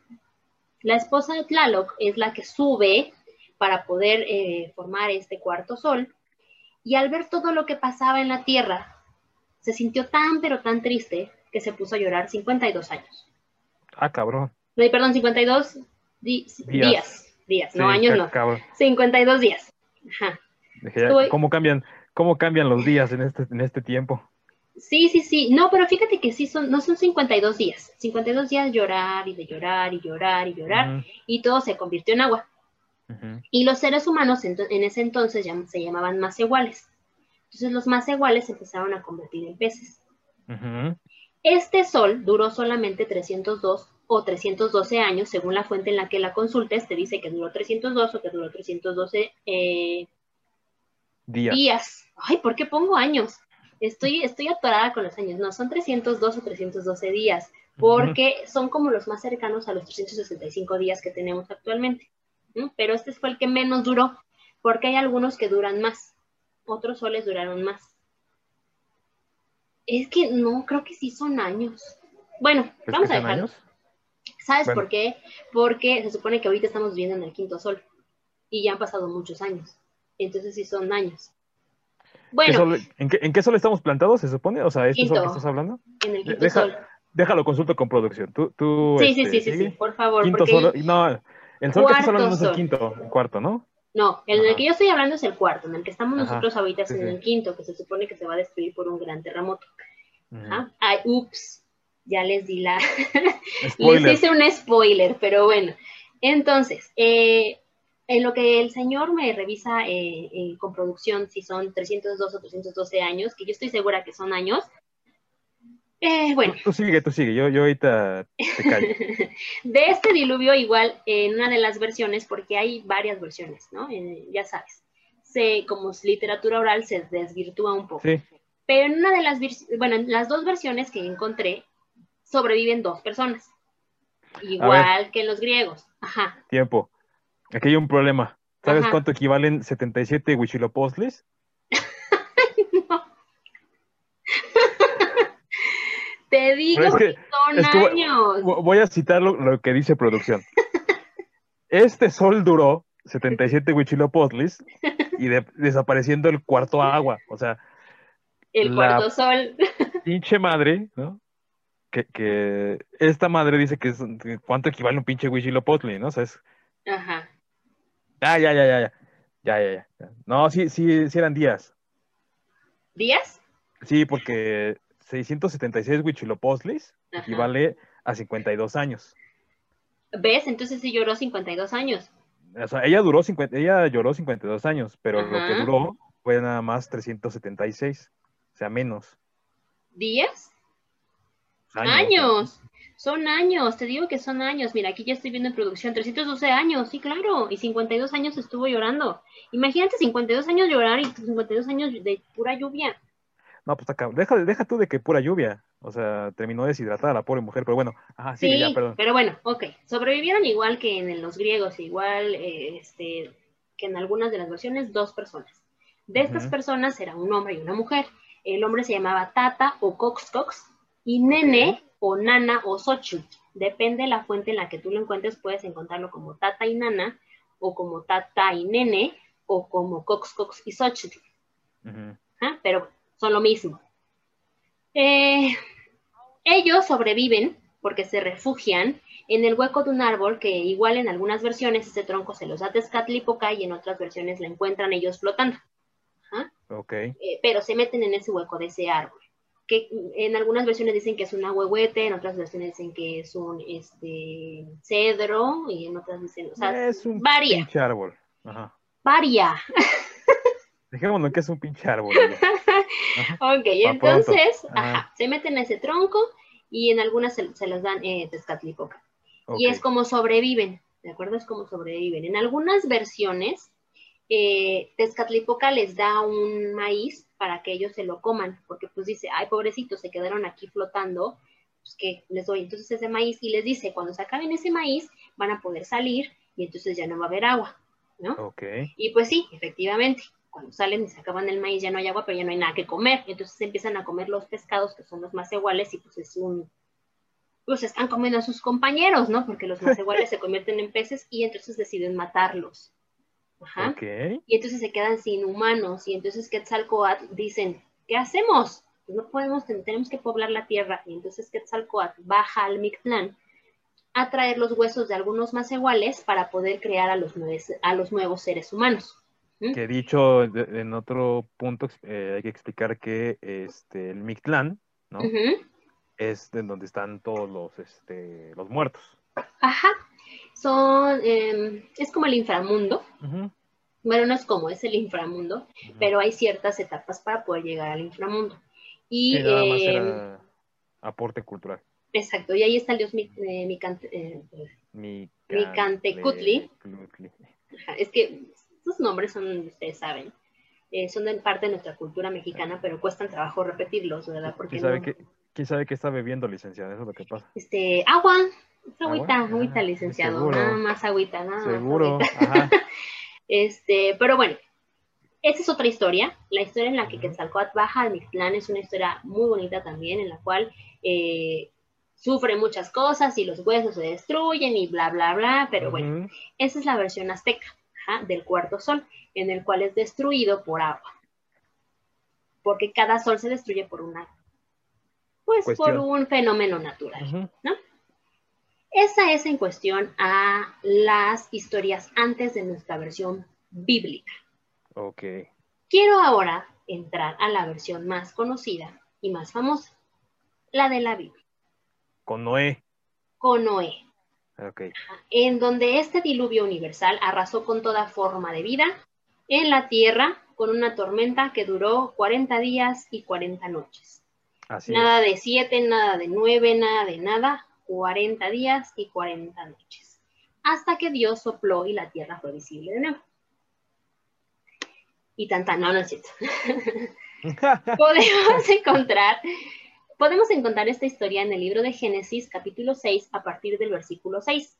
La esposa de Tlaloc es la que sube para poder eh, formar este cuarto sol y al ver todo lo que pasaba en la tierra se sintió tan, pero tan triste que se puso a llorar 52 años. Ah, cabrón. No, perdón, 52 días. días. no años no. 52 días. Ajá. ¿Cómo cambian, cómo cambian los días en este, en este tiempo? Sí, sí, sí. No, pero fíjate que sí son, no son 52 días. 52 días llorar y de llorar y llorar y llorar y todo se convirtió en agua. Y los seres humanos en, ese entonces ya se llamaban más iguales. Entonces los más iguales se empezaron a convertir en peces. Este sol duró solamente 302 o 312 años, según la fuente en la que la consultes, te dice que duró 302 o que duró 312 eh, días. días. Ay, ¿por qué pongo años? Estoy, estoy atorada con los años. No, son 302 o 312 días, porque son como los más cercanos a los 365 días que tenemos actualmente. Pero este fue el que menos duró, porque hay algunos que duran más. Otros soles duraron más. Es que no, creo que sí son años. Bueno, vamos a dejarlo. ¿Sabes por qué? Porque se supone que ahorita estamos viviendo en el quinto sol y ya han pasado muchos años. Entonces sí son años. Bueno. ¿En, qué, sol estamos plantados, se supone? O sea, ¿este sol que estás hablando? En el quinto sol. Déjalo, consulto con producción. Tú, tú, sí, sí, este, sí, sí, por favor. Quinto sol, no, el sol que estás hablando no es el quinto, el cuarto, ¿no? No, el, el que yo estoy hablando es el cuarto, en el que estamos nosotros ahorita es en el quinto, que se supone que se va a destruir por un gran terremoto. Ay, ups, ya les di la... les hice un spoiler, pero bueno. Entonces, eh, en lo que el señor me revisa eh, eh, con producción, si son 302 o 312 años, que yo estoy segura que son años, eh, bueno. Tú, sigue, tú sigue, yo, yo ahorita te callo. de este diluvio, igual, en una de las versiones, porque hay varias versiones, ¿no? ya sabes, se, como literatura oral se desvirtúa un poco. Sí. Pero en una de las, bueno, en las dos versiones que encontré, sobreviven dos personas. Igual que en los griegos. Ajá. Tiempo. Aquí hay un problema. ¿Sabes cuánto equivalen 77 Huichilopochtlis? no. Te digo que, son años. Voy a citar lo, que dice producción. Este sol duró 77 Huichilopochtlis y desapareciendo el cuarto agua. O sea, el cuarto sol. Pinche madre, ¿no? Que, que esta madre dice que es, cuánto equivale un pinche Huichilopochtli, ¿no? O sea, es... Ajá. Ah, ya, ya, ya, ya. Ya, ya, ya. No, sí, sí, sí eran días. ¿Días? Sí, porque 676 Huichilopochtlis equivale a 52 años. ¿Ves? Entonces sí lloró 52 años. O sea, ella duró 50, ella lloró 52 años, pero lo que duró fue nada más 376, o sea, menos. ¿Días? Años. Son años, te digo que son años. Mira, aquí ya estoy viendo en producción, 312 años, sí, claro, y 52 años estuvo llorando. Imagínate 52 años llorar y 52 años de pura lluvia. No, pues acá, deja, deja tú de que pura lluvia. O sea, terminó deshidratada la pobre mujer, pero bueno, ajá, sí, ya, perdón. Pero bueno, ok. Sobrevivieron igual que en los griegos, igual eh, este, que en algunas de las versiones, dos personas. De estas personas era un hombre y una mujer. El hombre se llamaba Tata o Cox Cox y Nene o Nana o Xochitl. Depende de la fuente en la que tú lo encuentres, puedes encontrarlo como Tata y Nana, o como Tata y Nene, o como Cox Cox y Xochitl. Pero son lo mismo. Eh, ellos sobreviven porque se refugian en el hueco de un árbol que igual en algunas versiones ese tronco se los da Tezcatlipoca y en otras versiones la encuentran ellos flotando. Okay. Eh, pero se meten en ese hueco de ese árbol que en algunas versiones dicen que es un ahuehuete, en otras versiones dicen que es un este cedro y en otras dicen, o sea, es un pinche árbol. Ajá. Varia. Dejémonos que es un pinche árbol. ok, entonces, ajá. se meten en ese tronco y en algunas se, se los dan eh, Tezcatlipoca. Y es como sobreviven, ¿de acuerdo? Es como sobreviven. En algunas versiones, eh, Tezcatlipoca les da un maíz para que ellos se lo coman, porque pues dice, ay, pobrecitos, se quedaron aquí flotando, pues que les doy entonces ese maíz y les dice, cuando se acaben ese maíz, van a poder salir y entonces ya no va a haber agua, ¿no? Ok. Y pues sí, efectivamente, cuando salen y se acaban el maíz ya no hay agua, pero ya no hay nada que comer, entonces empiezan a comer los pescados que son los más iguales y pues es un, pues están comiendo a sus compañeros, ¿no? Porque los más iguales se convierten en peces y entonces deciden matarlos. Ajá. Y entonces se quedan sin humanos. Y entonces Quetzalcoatl dicen, ¿qué hacemos? Pues no podemos, tenemos que poblar la tierra. Y entonces Quetzalcoatl baja al Mictlán a traer los huesos de algunos más iguales para poder crear a los, a los nuevos seres humanos. ¿Mm? Que dicho en otro punto, eh, hay que explicar que este, el Mictlán, ¿no? Es en donde están todos los, este, los muertos. Ajá. Son, em, es como el inframundo. Bueno, no es como, es el inframundo, pero hay ciertas etapas para poder llegar al inframundo. Y, em, aporte cultural. Exacto, y ahí está el dios mi, eh, mi, Micantecutli. Es que estos nombres son, ustedes saben, eh, son de parte de nuestra cultura mexicana, pero cuestan trabajo repetirlos, ¿verdad? Porque ¿Quién sabe, qué, ¿quién sabe qué está bebiendo, licenciada? Eso es lo que pasa. Este, agua, agüita, agüita, licenciado, nada más agüita, nada Seguro. Ajá. este, pero bueno, esa es otra historia, la historia en la que Quetzalcóatl baja al Mictlán es una historia muy bonita también, en la cual eh, sufre muchas cosas y los huesos se destruyen y bla, bla, bla, pero bueno, esa es la versión azteca del cuarto sol, en el cual es destruido por agua. Porque cada sol se destruye por una, pues por un fenómeno natural, ¿no? Esa es en cuestión a las historias antes de nuestra versión bíblica. Ok. Quiero ahora entrar a la versión más conocida y más famosa, la de la Biblia. Con Noé. Con Noé. Okay. En donde este diluvio universal arrasó con toda forma de vida en la tierra con una tormenta que duró 40 días y 40 noches. Así nada de 7, nada de 9, nada de nada, 40 días y 40 noches. Hasta que Dios sopló y la tierra fue visible de nuevo. Y tanta, no, no es cierto. Podemos encontrar Podemos encontrar esta historia en el libro de Génesis, capítulo 6, a partir del versículo 6.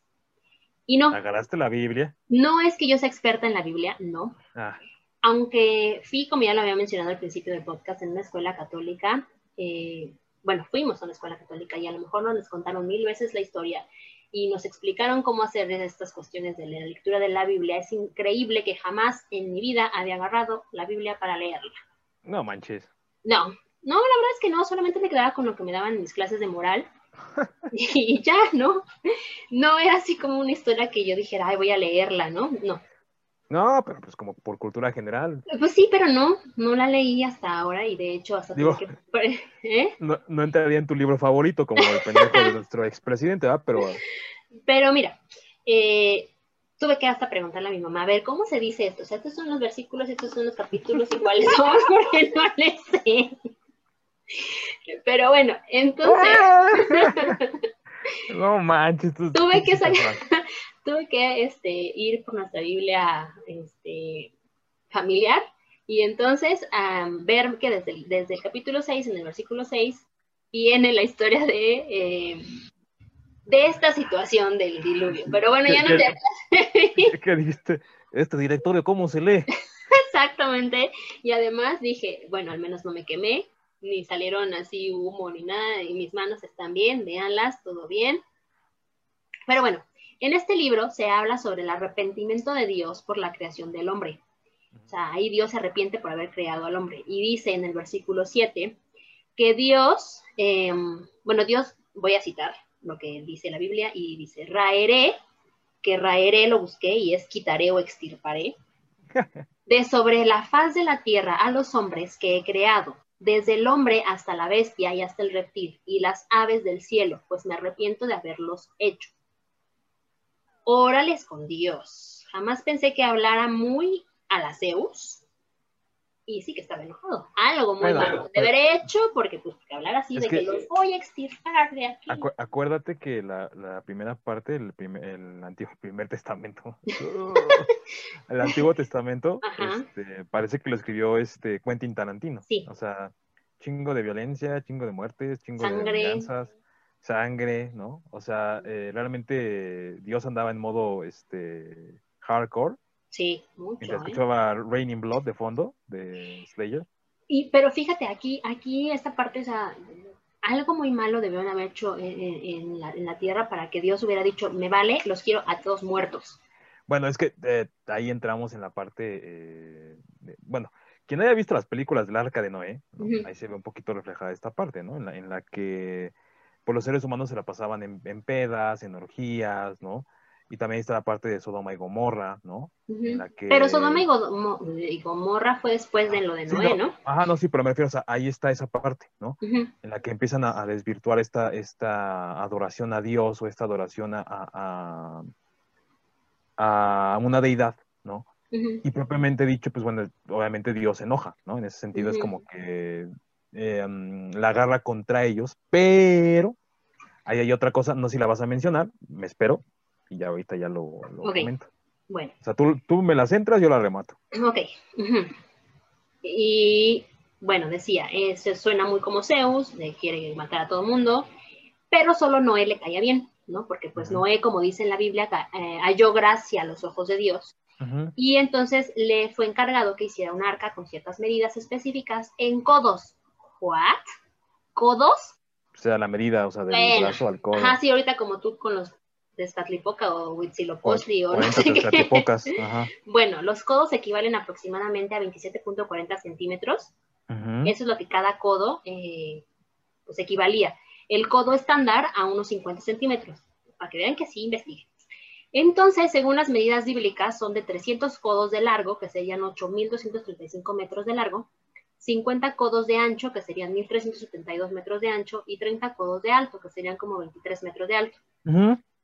Y no. ¿Agarraste la Biblia? No es que yo sea experta en la Biblia, no. Ah. Aunque fui, como ya lo había mencionado al principio del podcast, en una escuela católica, eh, bueno, fuimos a una escuela católica y a lo mejor nos contaron mil veces la historia y nos explicaron cómo hacer estas cuestiones de la lectura de la Biblia. Es increíble que jamás en mi vida había agarrado la Biblia para leerla. No manches. No, no, la verdad es que no, solamente me quedaba con lo que me daban en mis clases de moral. y ya, ¿no? No era así como una historia que yo dijera, ay, voy a leerla, ¿no? No. No, pero pues como por cultura general. Pues sí, pero no, no la leí hasta ahora y de hecho hasta Digo, que... ¿eh? no, no entraría en tu libro favorito como el pendejo de nuestro expresidente, ¿verdad? Pero... Pero mira, eh, tuve que hasta preguntarle a mi mamá, a ver, ¿cómo se dice esto? O sea, estos son los versículos, estos son los capítulos iguales porque no le sé. Pero bueno, entonces. no manches, tuve que tuve que este, ir por nuestra Biblia este, familiar y entonces ver que desde el, desde el capítulo 6, en el versículo 6, viene la historia de, eh, de esta situación del diluvio. Pero bueno, ya no te... ¿Qué dijiste? Este directorio, ¿cómo se lee? Exactamente. Y además dije, bueno, al menos no me quemé, ni salieron así humo ni nada, y mis manos están bien, véanlas, todo bien. Pero bueno, en este libro se habla sobre el arrepentimiento de Dios por la creación del hombre. O sea, ahí Dios se arrepiente por haber creado al hombre. Y dice en el versículo 7 que Dios, em, bueno, Dios, voy a citar lo que dice la Biblia, y dice, raeré, que raeré lo busqué y es quitaré o extirparé, de sobre la faz de la tierra a los hombres que he creado, desde el hombre hasta la bestia y hasta el reptil y las aves del cielo, pues me arrepiento de haberlos hecho. Órales con Dios. Jamás pensé que hablara muy a la Zeus. Y sí que estaba enojado. Algo muy malo de haber hecho, porque pues que hablar así de que, los voy a extirpar de aquí. acuérdate que la, primera parte, el, primer, el antiguo primer testamento, el antiguo testamento, este, parece que lo escribió este Quentin Tarantino. Sí. O sea, chingo de violencia, chingo de muertes, chingo de venganzas, sangre, ¿no? O sea, eh, realmente Dios andaba en modo este hardcore Sí, mucho. Se ¿eh? escuchaba Raining Blood de fondo, de Slayer. Y, pero fíjate, aquí, aquí esta parte, sea, algo muy malo debieron haber hecho en, la, tierra para que Dios hubiera dicho, me vale, los quiero a todos muertos. Bueno, es que eh, ahí entramos en la parte, eh, bueno, quien haya visto las películas del Arca de Noé, ahí se ve un poquito reflejada esta parte, ¿no? En la, en la que por pues, los seres humanos se la pasaban en, en pedas, en orgías, ¿no? Y también está la parte de Sodoma y Gomorra, ¿no? Pero Sodoma y, Gomorra fue después de lo de Noé, no, Ajá, no, sí, pero me refiero, o sea, ahí está esa parte, ¿no? En la que empiezan a, desvirtuar esta, esta adoración a Dios o esta adoración a, a, una deidad, ¿no? Y propiamente dicho, pues bueno, obviamente Dios se enoja, ¿no? En ese sentido es como que eh, mm, la agarra contra ellos, pero ahí hay otra cosa, no sé si la vas a mencionar, me espero, y ya ahorita ya lo, comento. Bueno. O sea, tú, tú, me las entras, yo la remato. Ok. Y bueno, decía, eh, se suena muy como Zeus, le quiere matar a todo el mundo, pero solo Noé le caía bien, ¿no? Porque pues Noé, como dice en la Biblia, eh, halló gracia a los ojos de Dios. Y entonces le fue encargado que hiciera un arca con ciertas medidas específicas en codos. ¿What? ¿Codos? O sea, la medida, o sea, del brazo al codo. Ajá, sí, ahorita como tú con los de Statlipoca o Huitzilopochtli o, no sé qué. Bueno, los codos equivalen aproximadamente a 27.40 centímetros. Eso es lo que cada codo eh, pues equivalía. El codo estándar a unos 50 centímetros, para que vean que sí investigue. Entonces, según las medidas bíblicas, son de 300 codos de largo, que serían 8.235 metros de largo, 50 codos de ancho, que serían 1.372 metros de ancho, y 30 codos de alto, que serían como 23 metros de alto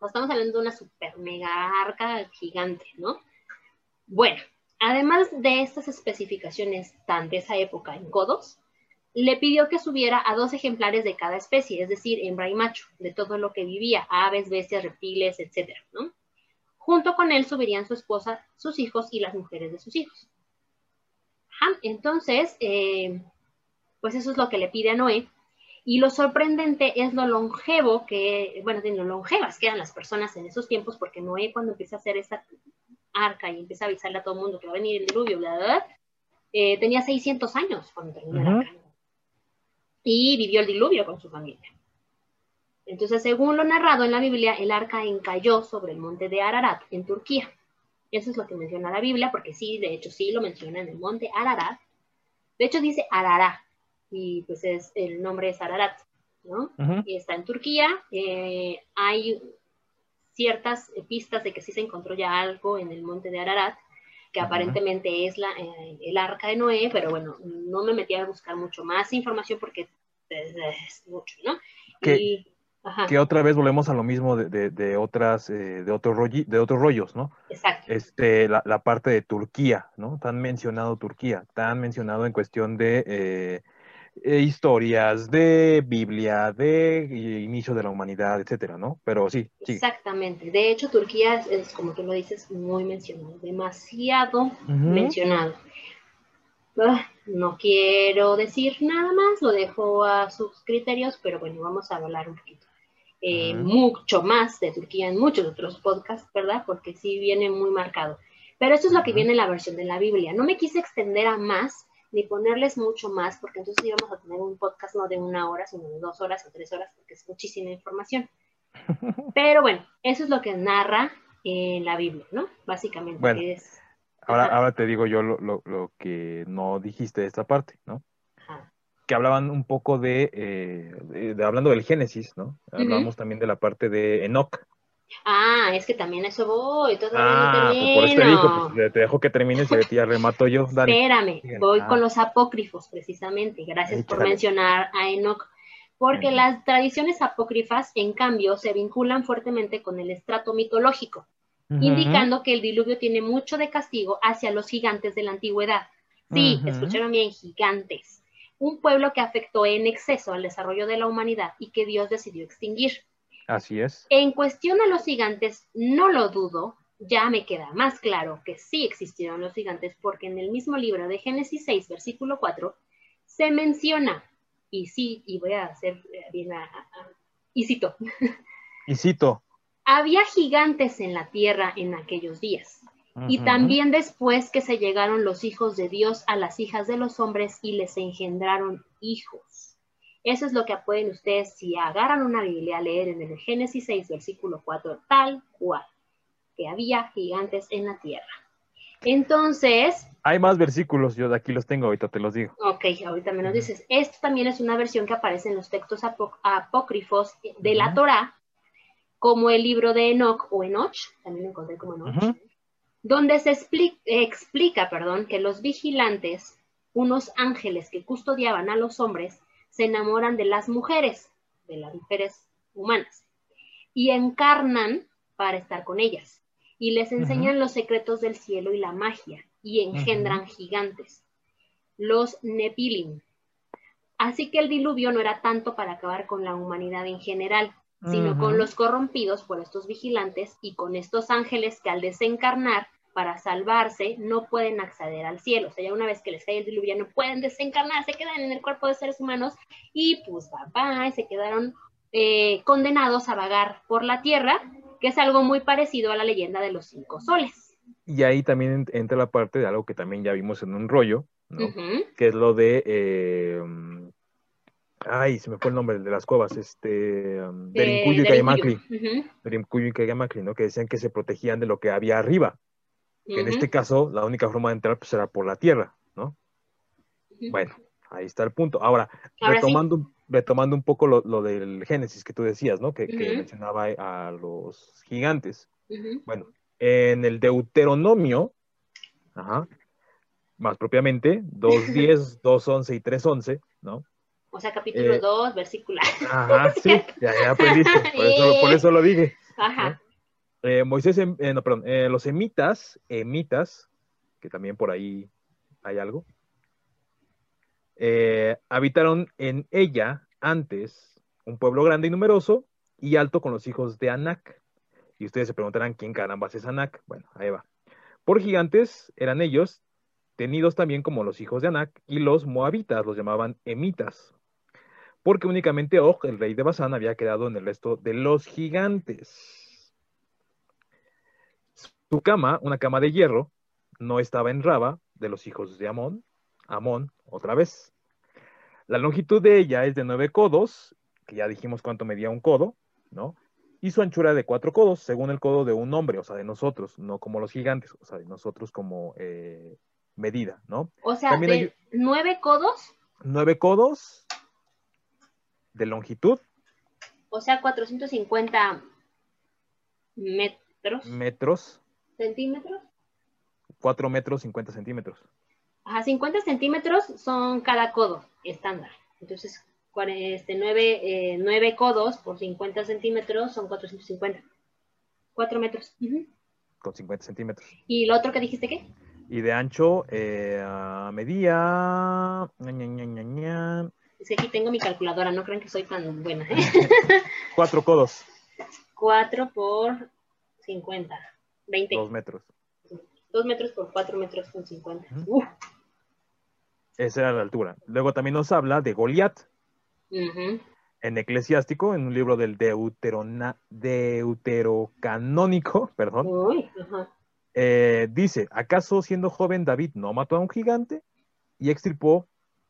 estamos hablando de una super mega arca gigante, ¿no? Bueno, además de estas especificaciones tan de esa época en codos, le pidió que subiera a dos ejemplares de cada especie, es decir, hembra y macho, de todo lo que vivía, aves, bestias, reptiles, etcétera, ¿no? Junto con él subirían su esposa, sus hijos y las mujeres de sus hijos. entonces, eh, pues eso es lo que le pide a Noé, y lo sorprendente es lo longevo que, bueno, de lo longevas que eran las personas en esos tiempos, porque Noé cuando empieza a hacer esta arca y empieza a avisarle a todo el mundo que va a venir el diluvio, bla, bla, eh, tenía 600 años cuando terminó la arca. Y vivió el diluvio con su familia. Entonces, según lo narrado en la Biblia, el arca encalló sobre el monte de Ararat, en Turquía. Eso es lo que menciona la Biblia, porque sí, de hecho, sí lo menciona en el monte Ararat. De hecho, dice Ararat, y pues es, el nombre es Ararat, ¿no? Y está en Turquía. Eh, hay ciertas pistas de que sí se encontró ya algo en el monte de Ararat, que aparentemente es la, eh, el arca de Noé, pero bueno, no me metí a buscar mucho más información porque es, mucho, ¿no? Que, que otra vez volvemos a lo mismo de, de, otras, eh, de, otros de otros rollos, ¿no? Exacto. Este, la, la, parte de Turquía, ¿no? Tan mencionado Turquía, tan mencionado en cuestión de eh, historias de Biblia, de inicio de la humanidad, etcétera, ¿no? Pero sí, sí. Exactamente. De hecho, Turquía es, como tú lo dices, muy mencionado, demasiado mencionado. Ah, no quiero decir nada más, lo dejo a sus criterios, pero bueno, vamos a hablar un poquito. Eh, mucho más de Turquía en muchos otros podcasts, ¿verdad? Porque sí viene muy marcado. Pero esto es lo que viene en la versión de la Biblia. No me quise extender a más ni ponerles mucho más, porque entonces íbamos a tener un podcast no de una hora, sino de dos horas o tres horas, porque es muchísima información. Pero bueno, eso es lo que narra en la Biblia, ¿no? Básicamente. es, ahora, ahora te digo yo lo, lo, que no dijiste de esta parte, ¿no? Que hablaban un poco de, eh, de, hablando del Génesis, ¿no? Hablamos también de la parte de Enoch, Ah, es que también eso voy, todavía no termino. Pues por eso te digo, pues, te dejo que termines y ya remato yo. Espérame, voy con los apócrifos precisamente. Gracias por mencionar a Enoch. Porque las tradiciones apócrifas, en cambio, se vinculan fuertemente con el estrato mitológico, indicando que el diluvio tiene mucho de castigo hacia los gigantes de la antigüedad. Sí, escucharon bien, gigantes. Un pueblo que afectó en exceso al desarrollo de la humanidad y que Dios decidió extinguir. Así es. En cuestión a los gigantes, no lo dudo, ya me queda más claro que sí existieron los gigantes porque en el mismo libro de Génesis 6, versículo 4, se menciona, y sí, y voy a hacer eh, bien a, y cito. Y cito. Había gigantes en la tierra en aquellos días. Y también después que se llegaron los hijos de Dios a las hijas de los hombres y les engendraron hijos. Eso es lo que pueden ustedes, si agarran una Biblia, a leer en el Génesis 6, versículo 4, tal cual, que había gigantes en la tierra. Entonces... Hay más versículos, yo de aquí los tengo, ahorita te los digo. Ok, ahorita me los dices. Esto también es una versión que aparece en los textos apócrifos de la Torá, como el libro de Enoch o Enoch, también lo encontré como Enoch, donde se explica, perdón, que los vigilantes, unos ángeles que custodiaban a los hombres, se enamoran de las mujeres, de las mujeres humanas, y encarnan para estar con ellas, y les enseñan los secretos del cielo y la magia, y engendran gigantes, los Nepilim. Así que el diluvio no era tanto para acabar con la humanidad en general, sino con los corrompidos por estos vigilantes y con estos ángeles que al desencarnar para salvarse no pueden acceder al cielo. O sea, ya una vez que les cae el diluvio no pueden desencarnar, se quedan en el cuerpo de seres humanos y pues papá, y se quedaron eh, condenados a vagar por la tierra, que es algo muy parecido a la leyenda de los cinco soles. Y ahí también entra la parte de algo que también ya vimos en un rollo, ¿no? que es lo de eh, Ay, se me fue el nombre de las cuevas, este, um, Derincuyo y Cayamacli. Derincuyo y Cayamacli, ¿no? Que decían que se protegían de lo que había arriba. Que en este caso, la única forma de entrar pues, era por la tierra, ¿no? Bueno, ahí está el punto. Ahora, retomando, retomando un poco lo, del Génesis que tú decías, ¿no? Que, mencionaba a los gigantes. Bueno, en el Deuteronomio, ajá, más propiamente, 2.10, 2.11 y 3.11, ¿no? O sea, capítulo 2, eh, versículo. Ajá, sí, ya, ya aprendiste. Por eso, por eso, lo dije. Ajá. Eh, Moisés, em, eh, no, perdón, eh, los emitas, emitas, que también por ahí hay algo, habitaron en ella antes un pueblo grande y numeroso y alto con los hijos de Anac. Y ustedes se preguntarán quién caramba es Anac. Bueno, ahí va. Por gigantes eran ellos, tenidos también como los hijos de Anac, y los moabitas los llamaban emitas porque únicamente Og, el rey de Basán, había quedado en el resto de los gigantes. Su cama, una cama de hierro, no estaba en Raba de los hijos de Amón, Amón, otra vez. La longitud de ella es de nueve codos, que ya dijimos cuánto medía un codo, ¿no? Y su anchura de cuatro codos, según el codo de un hombre, o sea, de nosotros, no como los gigantes, o sea, de nosotros como eh, medida, ¿no? O sea, de nueve codos. Nueve codos de longitud. O sea, 450 metros. Metros. ¿Centímetros? 4 metros 50 centímetros. Ajá, 50 centímetros son cada codo estándar. Entonces, este, 9, eh, codos por 50 centímetros son 450. 4 metros. Con 50 centímetros. ¿Y lo otro que dijiste qué? Y de ancho eh, medía... Es que aquí tengo mi calculadora, no crean que soy tan buena. ¿eh? Cuatro codos. Cuatro por cincuenta. Veinte. Dos metros. Dos metros por cuatro metros con cincuenta. Esa era la altura. Luego también nos habla de Goliat. En Eclesiástico, en un libro del Deuterona, Deuterocanónico, perdón. Eh, dice, ¿acaso siendo joven David no mató a un gigante? Y extirpó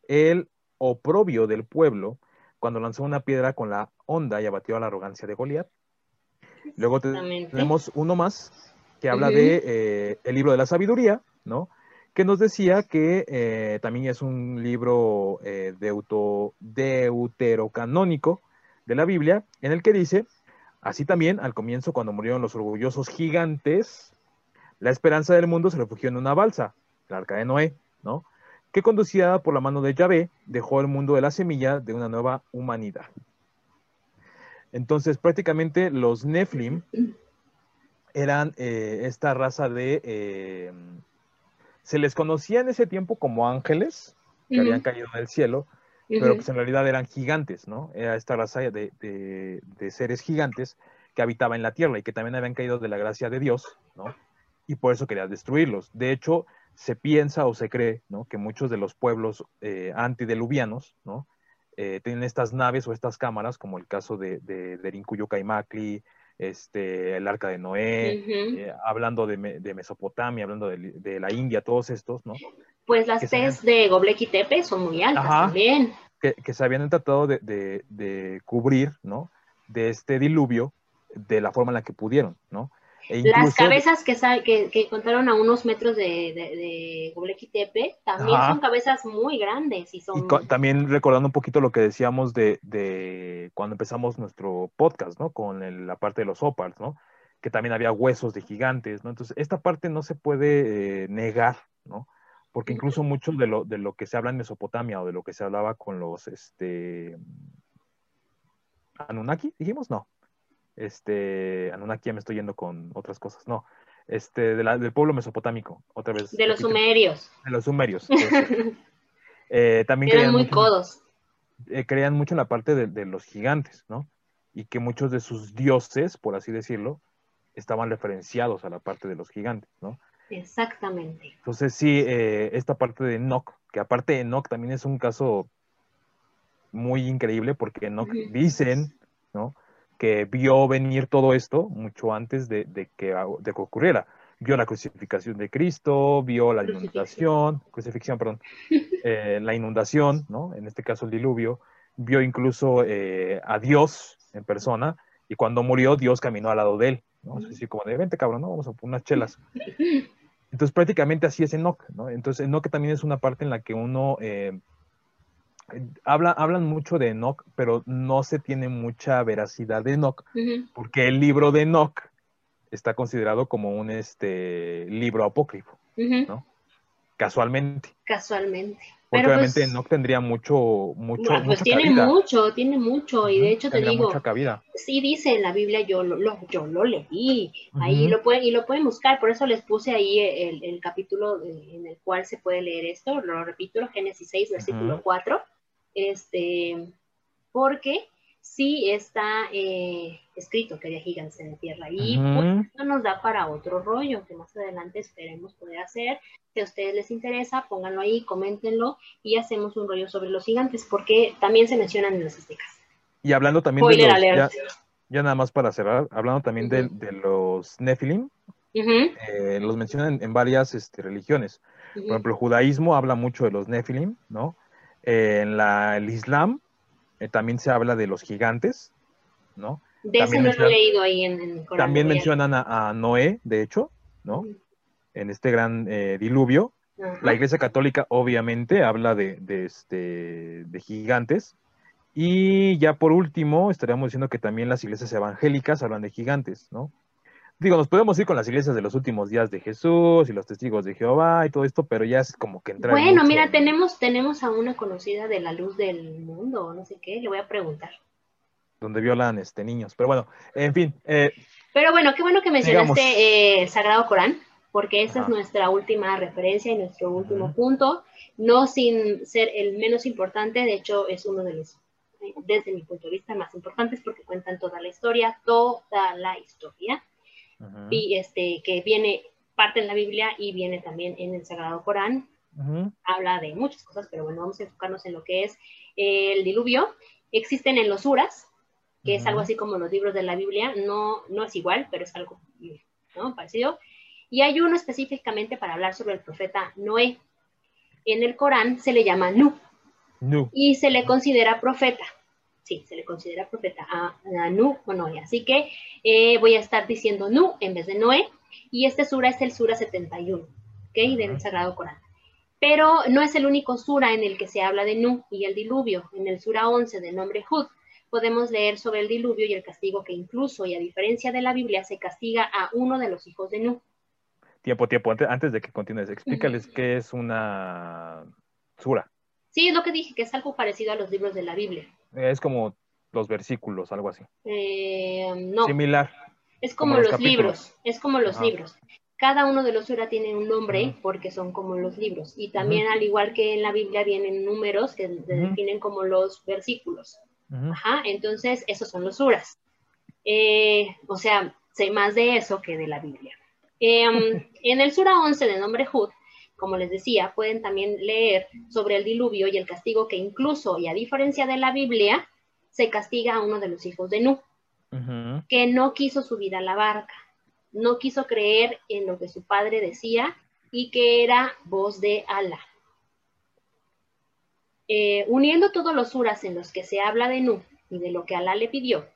el oprobio del pueblo cuando lanzó una piedra con la onda y abatió a la arrogancia de Goliat. Luego tenemos uno más que habla de eh, el libro de la sabiduría, ¿no? Que nos decía que eh, también es un libro eh, deuterocanónico de la Biblia, en el que dice, así también al comienzo cuando murieron los orgullosos gigantes, la esperanza del mundo se refugió en una balsa, la arca de Noé, ¿no? que conducida por la mano de Yahvé dejó el mundo de la semilla de una nueva humanidad. Entonces, prácticamente los Nephilim eran eh, esta raza de... Eh, se les conocía en ese tiempo como ángeles que habían caído del cielo, pero que en realidad eran gigantes, ¿no? Era esta raza de, de, seres gigantes que habitaba en la tierra y que también habían caído de la gracia de Dios, ¿no? Y por eso quería destruirlos. De hecho, se piensa o se cree ¿no? que muchos de los pueblos eh, antideluvianos ¿no? Eh, tienen estas naves o estas cámaras, como el caso de, de, de este, el Arca de Noé, eh, hablando de, Mesopotamia, hablando de, la India, todos estos, ¿no? Pues las T's de Gobleki Tepe son muy altas también. Que, que, se habían tratado de, cubrir, ¿no? De este diluvio de la forma en la que pudieron, ¿no? E Las cabezas que, que, que, encontraron a unos metros de, de, Tepe también son cabezas muy grandes. Y, son... también recordando un poquito lo que decíamos de, de cuando empezamos nuestro podcast, ¿no? Con la parte de los opals, ¿no? Que también había huesos de gigantes, ¿no? Entonces, esta parte no se puede eh, negar, ¿no? Porque incluso mucho de lo, de lo que se habla en Mesopotamia o de lo que se hablaba con los, este, Anunnaki, dijimos, no este, Anunnaki ya me estoy yendo con otras cosas, no, este, del pueblo mesopotámico, otra vez. De los sumerios. De los sumerios. eh, también creían muy codos. Eh, creían mucho en la parte de, los gigantes, ¿no? Y que muchos de sus dioses, por así decirlo, estaban referenciados a la parte de los gigantes, ¿no? Exactamente. Entonces sí, eh, esta parte de Enoch, que aparte de Enoch también es un caso muy increíble porque Enoch dicen, ¿no? Que vio venir todo esto mucho antes de, que, de que ocurriera. Vio la crucificación de Cristo, vio la inundación, crucifixión, perdón, eh, la inundación, ¿no? En este caso el diluvio, vio incluso eh, a Dios en persona, y cuando murió, Dios caminó al lado de él, ¿no? Así como de, vente cabrón, ¿no? Vamos a poner unas chelas. Entonces prácticamente así es Enoch, ¿no? Entonces Enoch también es una parte en la que uno eh, habla, hablan mucho de Enoch, pero no se tiene mucha veracidad de Enoch, porque el libro de Enoch está considerado como un este, libro apócrifo, ¿no? Casualmente. Casualmente. Porque obviamente pues, Enoch tendría mucho, mucho, Pues tiene mucho, tiene mucho, y de hecho te digo, mucha cabida. sí dice en la Biblia, yo lo, yo lo leí, ahí lo pueden, y lo pueden buscar, por eso les puse ahí el, capítulo en el cual se puede leer esto, lo repito, Génesis 6, versículo 4, este, porque sí está eh, escrito que había gigantes en la Tierra y pues, eso nos da para otro rollo que más adelante esperemos poder hacer. Si a ustedes les interesa, pónganlo ahí, coméntenlo y hacemos un rollo sobre los gigantes porque también se mencionan en las aztecas. Y hablando también de los, ya, nada más para cerrar, hablando también de, los Nephilim, eh, los mencionan en varias este, religiones. Por ejemplo, el judaísmo habla mucho de los Nephilim, ¿no? En la, el Islam eh, también se habla de los gigantes, ¿no? De eso no lo he leído ahí en, Corán. También mencionan a, Noé, de hecho, ¿no? En este gran eh, diluvio. La Iglesia Católica obviamente habla de, de, este, de gigantes. Y ya por último, estaríamos diciendo que también las iglesias evangélicas hablan de gigantes, ¿no? Digo, nos podemos ir con las iglesias de los últimos días de Jesús y los testigos de Jehová y todo esto, pero ya es como que entrar. Bueno, mira, tenemos, tenemos a una conocida de la luz del mundo, no sé qué, le voy a preguntar. Donde violan este niños, pero bueno, en fin. Eh, pero bueno, qué bueno que mencionaste eh, el Sagrado Corán, porque esa es nuestra última referencia y nuestro último punto, no sin ser el menos importante, de hecho es uno de los desde mi punto de vista más importantes porque cuentan toda la historia, toda la historia y este, que viene parte en la Biblia y viene también en el Sagrado Corán. Habla de muchas cosas, pero bueno, vamos a enfocarnos en lo que es el diluvio. Existen en los Uras, que es algo así como los libros de la Biblia, no, no es igual, pero es algo parecido. Y hay uno específicamente para hablar sobre el profeta Noé. En el Corán se le llama Nu. Y se le considera profeta sí, se le considera profeta a, Nu o Noé. Así que eh, voy a estar diciendo Nu en vez de Noé. Y este sura es el sura 71, ¿ok? Del Sagrado Corán. Pero no es el único sura en el que se habla de Nu y el diluvio. En el sura 11 de nombre Hud podemos leer sobre el diluvio y el castigo que incluso, y a diferencia de la Biblia, se castiga a uno de los hijos de Nu. Tiempo, tiempo, antes, de que continúes, explícales qué es una sura. Sí, es lo que dije, que es algo parecido a los libros de la Biblia. Es como los versículos, algo así. Eh, no. Similar. Es como, los, libros, es como los libros. Cada uno de los sura tiene un nombre porque son como los libros. Y también, al igual que en la Biblia, vienen números que se definen como los versículos. Ajá, entonces esos son los suras. Eh, o sea, sé más de eso que de la Biblia. Em, en el sura 11 de nombre Hud, como les decía, pueden también leer sobre el diluvio y el castigo que incluso, y a diferencia de la Biblia, se castiga a uno de los hijos de Nu, que no quiso subir a la barca, no quiso creer en lo que su padre decía y que era voz de Alá. Eh, uniendo todos los suras en los que se habla de Nu y de lo que Alá le pidió,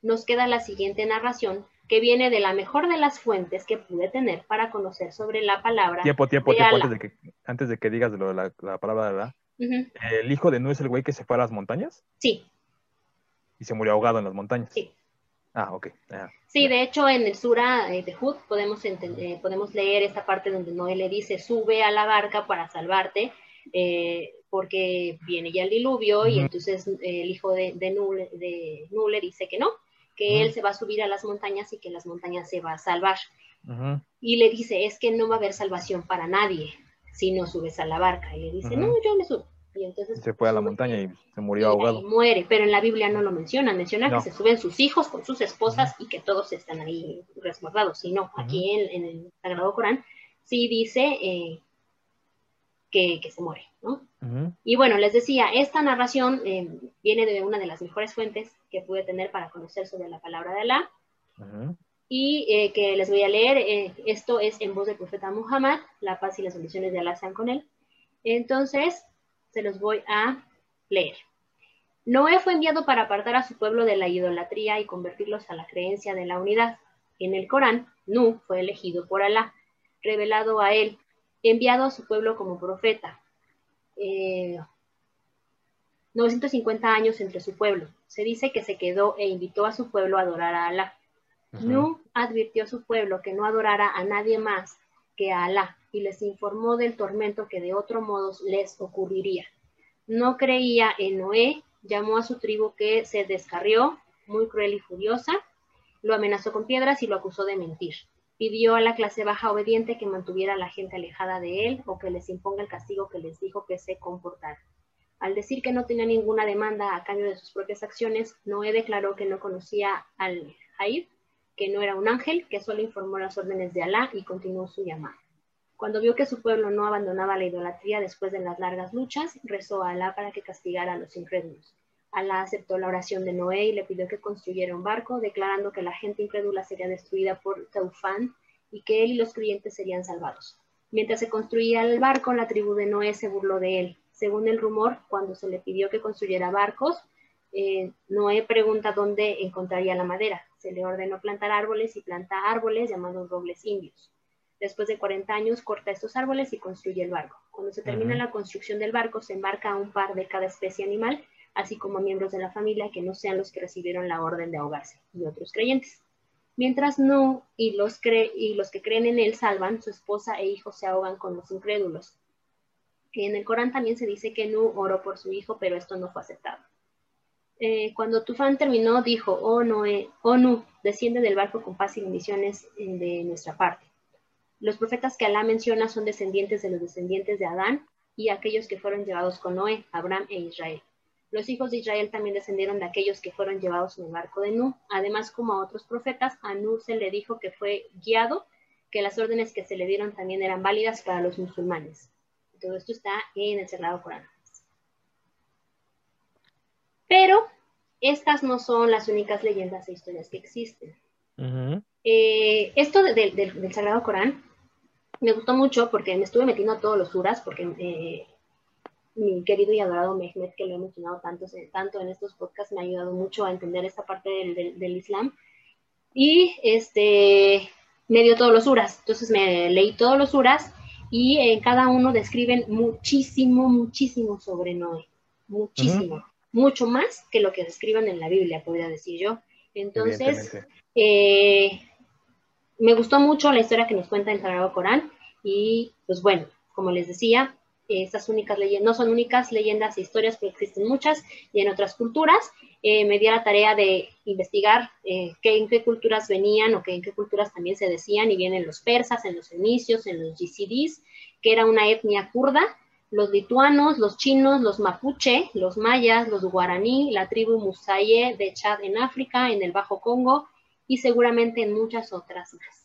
nos queda la siguiente narración que viene de la mejor de las fuentes que pude tener para conocer sobre la palabra. Tiempo, tiempo, tiempo, antes de, que, antes de que digas lo de la, palabra de Alá. ¿El hijo de Nu es el güey que se fue a las montañas? Sí. ¿Y se murió ahogado en las montañas? Sí. Ah, ok. sí, de hecho en el Sura eh, de Hud podemos, eh, podemos leer esta parte donde Noé le dice, sube a la barca para salvarte, eh, porque viene ya el diluvio y entonces el hijo de, de, Nu, le dice que no, que él se va a subir a las montañas y que las montañas se va a salvar. Y le dice, es que no va a haber salvación para nadie si no subes a la barca. Y le dice, no, yo me subo. Y entonces se fue a la montaña y se murió ahogado. Y muere, pero en la Biblia no lo menciona, menciona que se suben sus hijos con sus esposas y que todos están ahí resguardados. Y no, aquí en, el Sagrado Corán sí dice eh, que, se muere, ¿no? Y bueno, les decía, esta narración eh, viene de una de las mejores fuentes que pude tener para conocer sobre la palabra de Alá. Y eh, que les voy a leer, esto es en voz del profeta Muhammad, la paz y las bendiciones de Alá sean con él. Entonces, se los voy a leer. Noé fue enviado para apartar a su pueblo de la idolatría y convertirlos a la creencia de la unidad. En el Corán, Nu fue elegido por Alá, revelado a él, enviado a su pueblo como profeta. 950 eh, años entre su pueblo. Se dice que se quedó e invitó a su pueblo a adorar a Alá. Nu advirtió a su pueblo que no adorara a nadie más que a Alá y les informó del tormento que de otro modo les ocurriría. No creía en Noé, llamó a su tribu que se descarrió, muy cruel y furiosa, lo amenazó con piedras y lo acusó de mentir. Pidió a la clase baja obediente que mantuviera a la gente alejada de él o que les imponga el castigo que les dijo que se comportara. Al decir que no tenía ninguna demanda a cambio de sus propias acciones, Noé declaró que no conocía al Jair, que no era un ángel, que solo informó las órdenes de Alá y continuó su llamada. Cuando vio que su pueblo no abandonaba la idolatría después de las largas luchas, rezó a Alá para que castigara a los incrédulos. Alá aceptó la oración de Noé y le pidió que construyera un barco, declarando que la gente incrédula sería destruida por Taufán y que él y los creyentes serían salvados. Mientras se construía el barco, la tribu de Noé se burló de él. Según el rumor, cuando se le pidió que construyera barcos, eh, Noé pregunta dónde encontraría la madera. Se le ordenó plantar árboles y planta árboles llamados robles indios. Después de 40 años corta estos árboles y construye el barco. Cuando se termina la construcción del barco, se embarca a un par de cada especie animal, así como miembros de la familia que no sean los que recibieron la orden de ahogarse y otros creyentes. Mientras no y los, que creen en él salvan, su esposa e hijos se ahogan con los incrédulos. En el Corán también se dice que Nu oró por su hijo, pero esto no fue aceptado. Eh, cuando Tufán terminó, dijo, oh, Noé, oh Nu, desciende del barco con paz y bendiciones eh, de nuestra parte. Los profetas que Alá menciona son descendientes de los descendientes de Adán y aquellos que fueron llevados con Noé, Abraham e Israel. Los hijos de Israel también descendieron de aquellos que fueron llevados en el barco de Nu. Además, como a otros profetas, a Nu se le dijo que fue guiado, que las órdenes que se le dieron también eran válidas para los musulmanes. Todo esto está en el Sagrado Corán. Pero estas no son las únicas leyendas e historias que existen. Eh, esto del Sagrado Corán me gustó mucho porque me estuve metiendo a todos los suras, porque eh, mi querido y adorado Mehmet, que lo he mencionado tanto, tanto en estos podcasts, me ha ayudado mucho a entender esta parte del, Islam. Y este, me dio todos los suras. Entonces me leí todos los suras y en cada uno describen muchísimo, muchísimo sobre Noé. Muchísimo. Mucho más que lo que describan en la Biblia, podría decir yo. Entonces, eh, me gustó mucho la historia que nos cuenta el Sagrado Corán y pues bueno, como les decía, estas únicas leyendas, no son únicas leyendas e historias, pero existen muchas y en otras culturas. Eh, me di la tarea de investigar eh, qué, en qué culturas venían o qué, en qué culturas también se decían, y vienen los persas, en los fenicios, en los GCDs, que era una etnia kurda, los lituanos, los chinos, los mapuche, los mayas, los guaraní, la tribu Musaye de Chad en África, en el Bajo Congo, y seguramente en muchas otras más.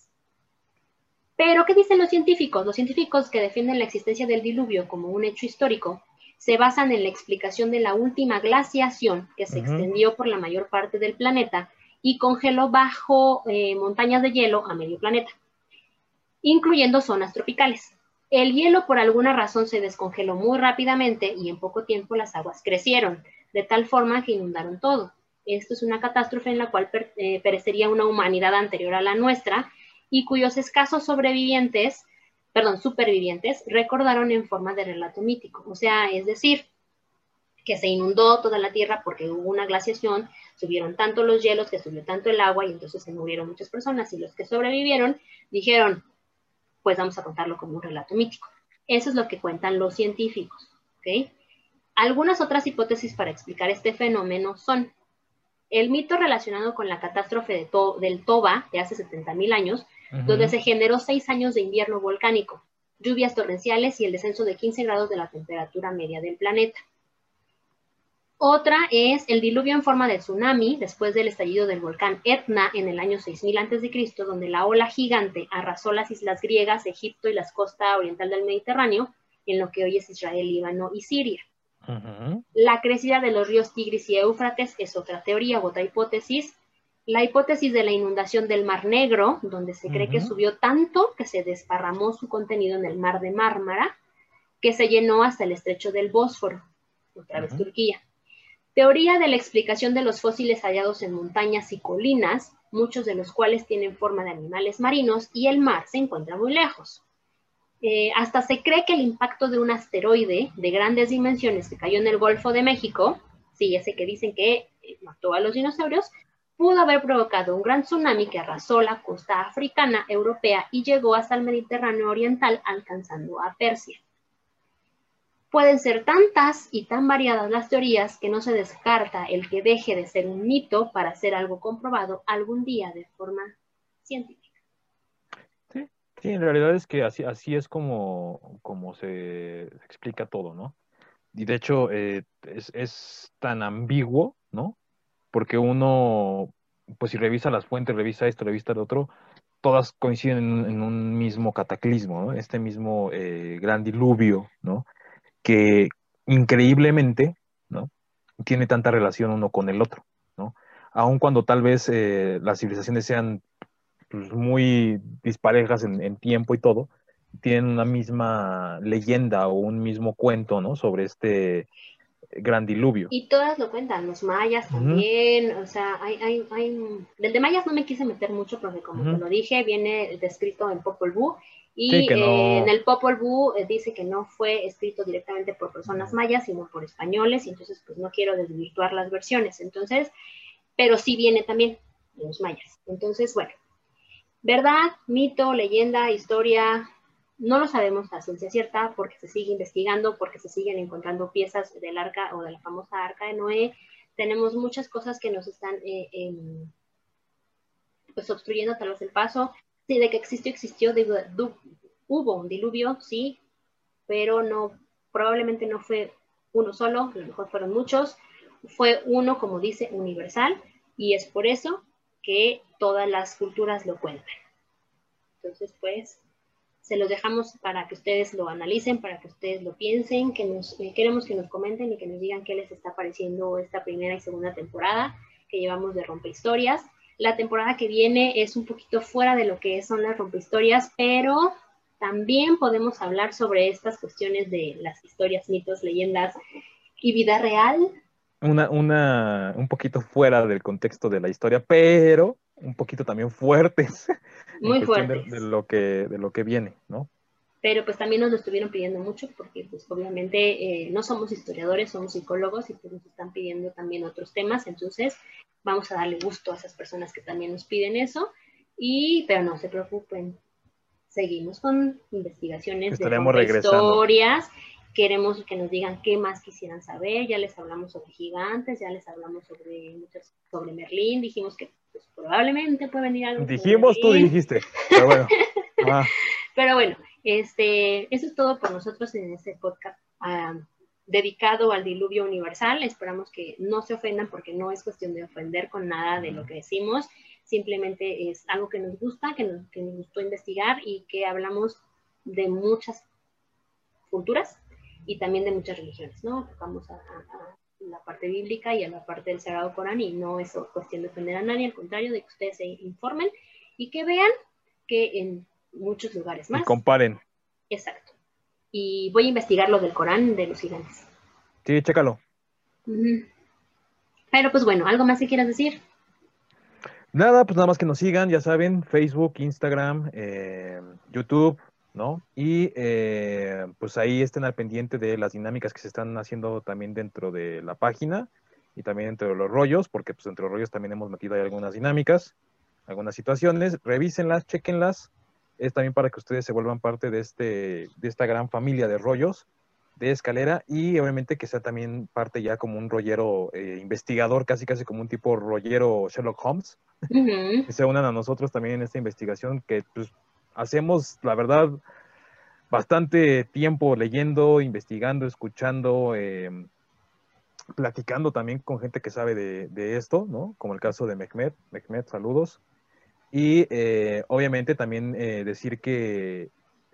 Pero, ¿qué dicen los científicos? Los científicos que defienden la existencia del diluvio como un hecho histórico se basan en la explicación de la última glaciación que se extendió por la mayor parte del planeta y congeló bajo eh, montañas de hielo a medio planeta, incluyendo zonas tropicales. El hielo por alguna razón se descongeló muy rápidamente y en poco tiempo las aguas crecieron, de tal forma que inundaron todo Esto es una catástrofe en la cual eh, perecería una humanidad anterior a la nuestra y cuyos escasos sobrevivientes, perdón, supervivientes, recordaron en forma de relato mítico. O sea, es decir, que se inundó toda la tierra porque hubo una glaciación, subieron tanto los hielos que subió tanto el agua y entonces se murieron muchas personas y los que sobrevivieron dijeron, pues vamos a contarlo como un relato mítico. Eso es lo que cuentan los científicos. Algunas otras hipótesis para explicar este fenómeno son el mito relacionado con la catástrofe del Toba de hace 70.000 años, donde se generó seis años de invierno volcánico, lluvias torrenciales y el descenso de 15 grados de la temperatura media del planeta. Otra es el diluvio en forma de tsunami después del estallido del volcán Etna en el año 6000 a.C., donde la ola gigante arrasó las islas griegas, Egipto y las costas oriental del Mediterráneo, en lo que hoy es Israel, Líbano y Siria. La crecida de los ríos Tigris y Éufrates es otra teoría, otra hipótesis. La hipótesis de la inundación del Mar Negro, donde se cree que subió tanto que se desparramó su contenido en el Mar de Mármara, que se llenó hasta el estrecho del Bósforo, otra vez Turquía. Teoría de la explicación de los fósiles hallados en montañas y colinas, muchos de los cuales tienen forma de animales marinos y el mar se encuentra muy lejos. Eh, hasta se cree que el impacto de un asteroide de grandes dimensiones que cayó en el Golfo de México, sí, ese que dicen que eh, mató a los dinosaurios, pudo haber provocado un gran tsunami que arrasó la costa africana, europea y llegó hasta el Mediterráneo oriental, alcanzando a Persia. Pueden ser tantas y tan variadas las teorías que no se descarta el que deje de ser un mito para ser algo comprobado algún día de forma científica. Sí, sí en realidad es que así, así es como, como se explica todo, ¿no? Y de hecho eh, es, tan ambiguo, ¿no? Porque uno, pues si revisa las fuentes, revisa esto, revisa lo otro, todas coinciden en, un mismo cataclismo, ¿no? Este mismo eh, gran diluvio, ¿no? que increíblemente, ¿no? Tiene tanta relación uno con el otro, ¿no? Aun cuando tal vez eh, las civilizaciones sean pues, muy disparejas en, tiempo y todo, tienen una misma leyenda o un mismo cuento, ¿no? Sobre este gran diluvio. Y todas lo cuentan, los mayas también, o sea, hay, hay, hay... Del de mayas no me quise meter mucho porque como te lo dije, viene descrito en Popol Vuh y eh, en el Popol Vuh eh, dice que no fue escrito directamente por personas mayas, sino por españoles, y entonces pues no quiero desvirtuar las versiones. Entonces, pero sí viene también de los mayas. Entonces, bueno, verdad, mito, leyenda, historia, no lo sabemos a ciencia cierta porque se sigue investigando, porque se siguen encontrando piezas del arca o de la famosa arca de Noé. Tenemos muchas cosas que nos están eh, em, pues obstruyendo tal vez el paso. Sí, de que existió, existió, hubo un diluvio, sí, pero no, probablemente no fue uno solo, a lo mejor fueron muchos, fue uno, como dice, universal, y es por eso que todas las culturas lo cuentan. Entonces, pues, se los dejamos para que ustedes lo analicen, para que ustedes lo piensen, que nos eh, queremos que nos comenten y que nos digan qué les está pareciendo esta primera y segunda temporada que llevamos de Rompe Historias. La temporada que viene es un poquito fuera de lo que son las rompehistorias, pero también podemos hablar sobre estas cuestiones de las historias, mitos, leyendas y vida real. Una, un poquito fuera del contexto de la historia, pero un poquito también fuertes. Muy fuertes. De, lo que, de lo que viene, ¿no? Pero pues también nos lo estuvieron pidiendo mucho porque pues obviamente eh, no somos historiadores, somos psicólogos y pues nos están pidiendo también otros temas. Entonces vamos a darle gusto a esas personas que también nos piden eso. Y, pero no se preocupen, seguimos con investigaciones de historias. Queremos que nos digan qué más quisieran saber. Ya les hablamos sobre gigantes, ya les hablamos sobre sobre Merlín. Dijimos que pues, probablemente puede venir algo. Dijimos, tú dijiste. Pero bueno. Ah. Pero bueno, este, eso es todo por nosotros en este podcast. Ah, dedicado al diluvio universal. Esperamos que no se ofendan porque no es cuestión de ofender con nada de lo que decimos. Simplemente es algo que nos gusta, que nos, gustó investigar y que hablamos de muchas culturas y también de muchas religiones, ¿no? Tocamos a, la parte bíblica y a la parte del Sagrado Corán y no es cuestión de ofender a nadie, al contrario, de que ustedes se informen y que vean que en muchos lugares más. Y comparen. Exacto y voy a investigar lo del Corán de los gigantes. Sí, chécalo. Pero pues bueno, ¿algo más que quieras decir? Nada, pues nada más que nos sigan, ya saben, Facebook, Instagram, eh, YouTube, ¿no? Y eh, pues ahí estén al pendiente de las dinámicas que se están haciendo también dentro de la página y también dentro de los rollos, porque pues entre los rollos también hemos metido ahí algunas dinámicas, algunas situaciones, revísenlas, chequenlas, es también para que ustedes se vuelvan parte de, este, de esta gran familia de rollos de escalera y obviamente que sea también parte ya como un rollero eh, investigador, casi casi como un tipo rollero Sherlock Holmes, que se unan a nosotros también en esta investigación que pues, hacemos, la verdad, bastante tiempo leyendo, investigando, escuchando, em, platicando también con gente que sabe de, esto, ¿no? Como el caso de Mehmet. Mehmet, saludos. Y eh, obviamente también eh, decir que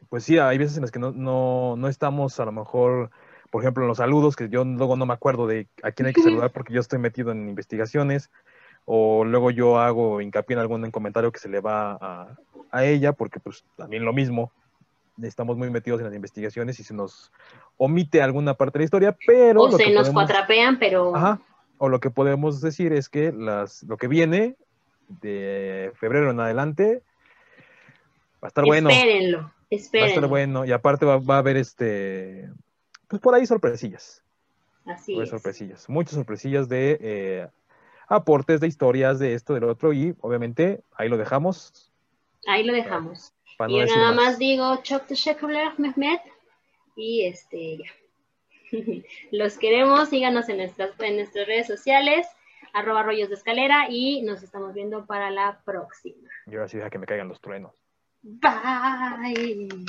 pues sí, hay veces en las que no, no, no estamos a lo mejor, por ejemplo, en los saludos, que yo luego no me acuerdo de a quién hay que saludar porque yo estoy metido en investigaciones, o luego yo hago hincapié en algún comentario que se le va a, a ella, porque pues también lo mismo, estamos muy metidos en las investigaciones y se nos omite alguna parte de la historia, pero... O se nos cuatrapean, pero... Ajá, o lo que podemos decir es que las, lo que viene de febrero en adelante va a estar bueno. Espérenlo. Va a estar bueno. Y aparte va, a haber este. Pues por ahí sorpresillas. Así es. sorpresillas. Muchas sorpresillas de eh, aportes, de historias, de esto, del otro. Y obviamente ahí lo dejamos. Ahí lo dejamos. y nada más. digo, Chok Mehmet. Y este, ya. Los queremos, síganos en nuestras, en nuestras redes sociales, arroba rollos de escalera, y nos estamos viendo para la próxima. Yo ahora sí deja que me caigan los truenos. Bye.